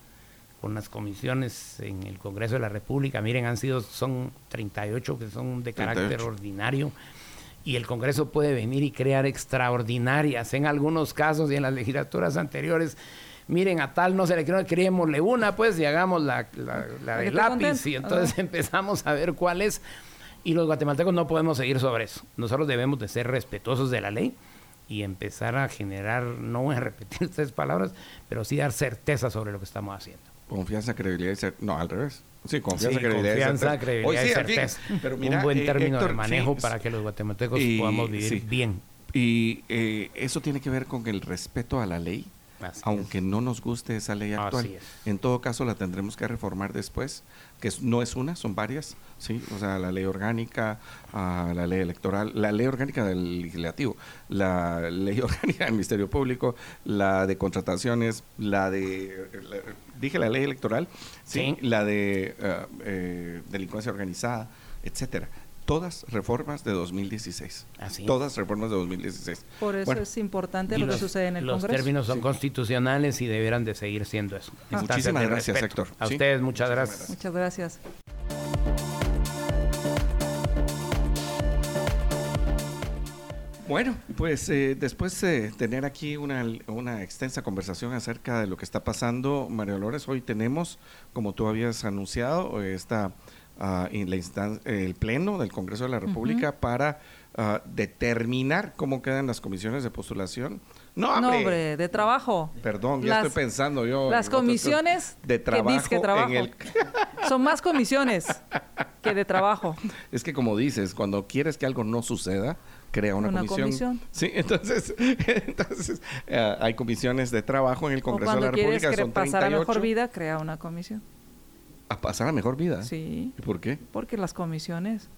con las comisiones en el Congreso de la República. Miren, han sido, son 38 que son de carácter ordinario y el Congreso puede venir y crear extraordinarias en algunos casos y en las legislaturas anteriores. Miren, a tal no se le cree, creémosle una, pues, y hagamos la, la, de lápiz. Y entonces empezamos a ver cuál es. Y los guatemaltecos no podemos seguir sobre eso. Nosotros debemos de ser respetuosos de la ley y empezar a generar, no voy a repetir tres palabras, pero sí dar certeza sobre lo que estamos haciendo. Confianza, credibilidad y certeza. No, al revés. Sí, confianza, credibilidad, confianza, credibilidad y certeza. pero mira, Un buen eh, término de manejo para que los guatemaltecos podamos vivir bien. Y eh, eso tiene que ver con el respeto a la ley, aunque no nos guste esa ley actual. En todo caso, la tendremos que reformar después, que no es una, son varias, ¿sí? O sea, la ley orgánica, uh, la ley electoral, la ley orgánica del legislativo, la ley orgánica del Ministerio Público, la de contrataciones, la de, dije la ley electoral, ¿sí? La de uh, eh, delincuencia organizada, etcétera todas reformas de 2016. Así todas reformas de 2016. Por eso es importante lo que sucede en el Congreso. Los términos son constitucionales y deberán de seguir siendo eso. Muchísimas gracias, Héctor. A ustedes muchas gracias. Muchas gracias. Bueno, pues eh, después de tener aquí una, una, extensa conversación acerca de lo que está pasando, María Dolores, hoy tenemos, como tú habías anunciado, esta el Pleno del Congreso de la República para ah, determinar cómo quedan las comisiones de postulación. No, hombre, de trabajo. Perdón, ya estoy pensando yo. Las comisiones de trabajo, que trabajo. son más comisiones que de trabajo. Es que como dices, cuando quieres que algo no suceda, crea una, comisión. Sí, entonces, entonces ah, hay comisiones de trabajo en el Congreso de la República. Pasar a mejor vida, crea una comisión a pasar a mejor vida. Sí. ¿Y por qué? Porque las comisiones.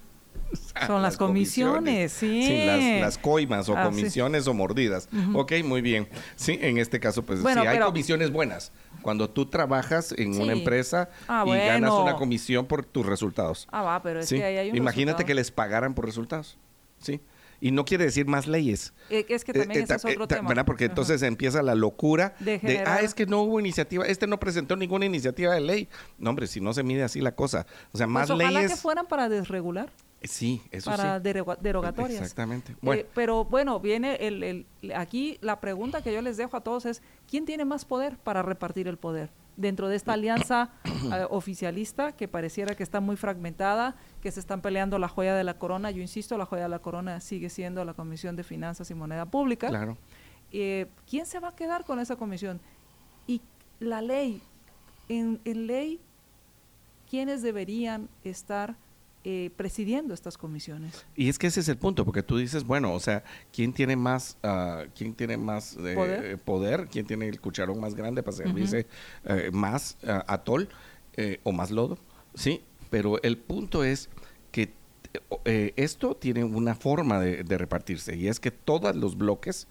Son las, comisiones, sí. las, coimas o ah, comisiones o mordidas. Ok, muy bien. Sí, en este caso, pues sí, hay comisiones buenas. Cuando tú trabajas en una empresa ah, y ganas una comisión por tus resultados. Ah, va, pero es que ahí hay un Imagínate que les pagaran por resultados. Sí. Y no quiere decir más leyes. Eh, es que también eh, ese es otro eh, tema. Porque entonces empieza la locura de, ah, es que no hubo iniciativa, este no presentó ninguna iniciativa de ley. No, hombre, si no se mide así la cosa. O sea, más pues ojalá que fueran para desregular. Sí, eso para derogatorias. Exactamente. pero bueno, viene el, el, aquí la pregunta que yo les dejo a todos es, ¿quién tiene más poder para repartir el poder? Dentro de esta alianza eh, oficialista que pareciera que está muy fragmentada, que se están peleando la joya de la corona. Yo insisto, la joya de la corona sigue siendo la Comisión de Finanzas y Moneda Pública. Claro. Eh, ¿Quién se va a quedar con esa comisión? Y la ley, en, en ley, ¿quiénes deberían estar eh, presidiendo estas comisiones. Y es que ese es el punto, porque tú dices, bueno, o sea, ¿quién tiene más, uh, quién tiene más eh, ¿Poder? ¿Quién tiene el cucharón más grande para servirse eh, más atol o más lodo? Sí, pero el punto es que esto tiene una forma de, repartirse y es que todos los bloques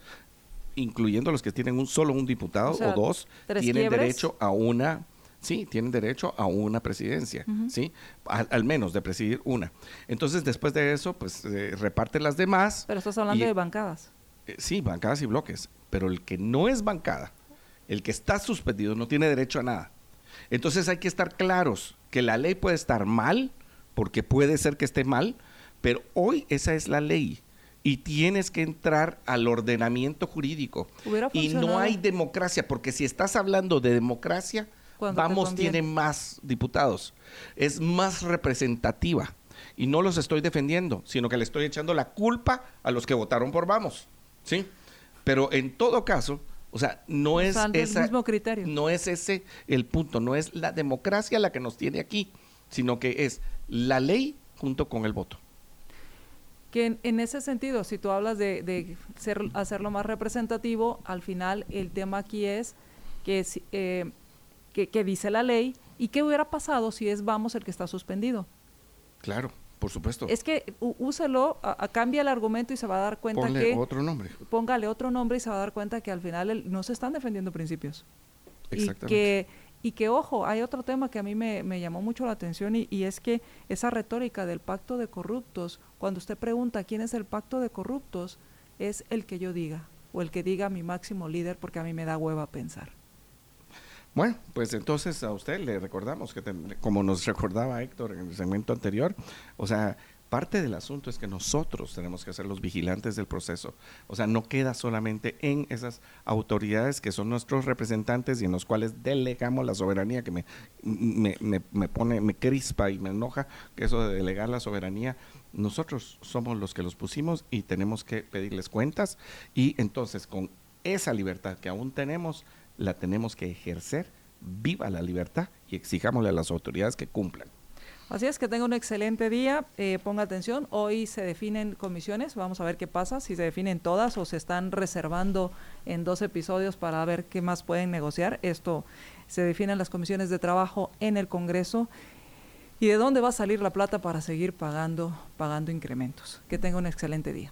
incluyendo los que tienen un solo un diputado o, dos, tienen derecho a una Sí, tienen derecho a una presidencia, ¿sí? Al, menos de presidir una. Entonces, después de eso, pues eh, reparte las demás. Pero estás hablando de bancadas. Eh, sí, bancadas y bloques. Pero el que no es bancada, el que está suspendido, no tiene derecho a nada. Entonces hay que estar claros que la ley puede estar mal, porque puede ser que esté mal, pero hoy esa es la ley y tienes que entrar al ordenamiento jurídico. Y no hay democracia, porque si estás hablando de democracia, Vamos tiene más diputados, es más representativa. Y no los estoy defendiendo, sino que le estoy echando la culpa a los que votaron por Vamos. ¿Sí? Pero en todo caso, o sea, no es mismo criterio. no es ese el punto, no es la democracia la que nos tiene aquí, sino que es la ley junto con el voto. Que en, ese sentido, si tú hablas de, ser, hacerlo más representativo, al final el tema aquí es que eh, que, dice la ley y qué hubiera pasado si es vamos el que está suspendido. Claro, por supuesto. Es que úselo, a, cambia el argumento y se va a dar cuenta Ponle otro nombre. Póngale otro nombre y se va a dar cuenta que al final no se están defendiendo principios. Exactamente. Y que, y que, ojo, hay otro tema que a mí me, llamó mucho la atención y, y, es que esa retórica del pacto de corruptos, cuando usted pregunta quién es el pacto de corruptos, es el que yo diga o el que diga mi máximo líder porque a mí me da hueva pensar. Bueno, pues entonces a usted le recordamos que, como nos recordaba Héctor en el segmento anterior, o sea, parte del asunto es que nosotros tenemos que ser los vigilantes del proceso. O sea, no queda solamente en esas autoridades que son nuestros representantes y en los cuales delegamos la soberanía, que me, me, me, me pone, me crispa y me enoja que eso de delegar la soberanía. Nosotros somos los que los pusimos y tenemos que pedirles cuentas y entonces con esa libertad que aún tenemos, la tenemos que ejercer, viva la libertad y exijámosle a las autoridades que cumplan. Así es, que tenga un excelente día. Eh, ponga atención, hoy se definen comisiones, vamos a ver qué pasa, si se definen todas o se están reservando en dos episodios para ver qué más pueden negociar. Esto se definen las comisiones de trabajo en el Congreso y de dónde va a salir la plata para seguir pagando, pagando incrementos. Que tenga un excelente día.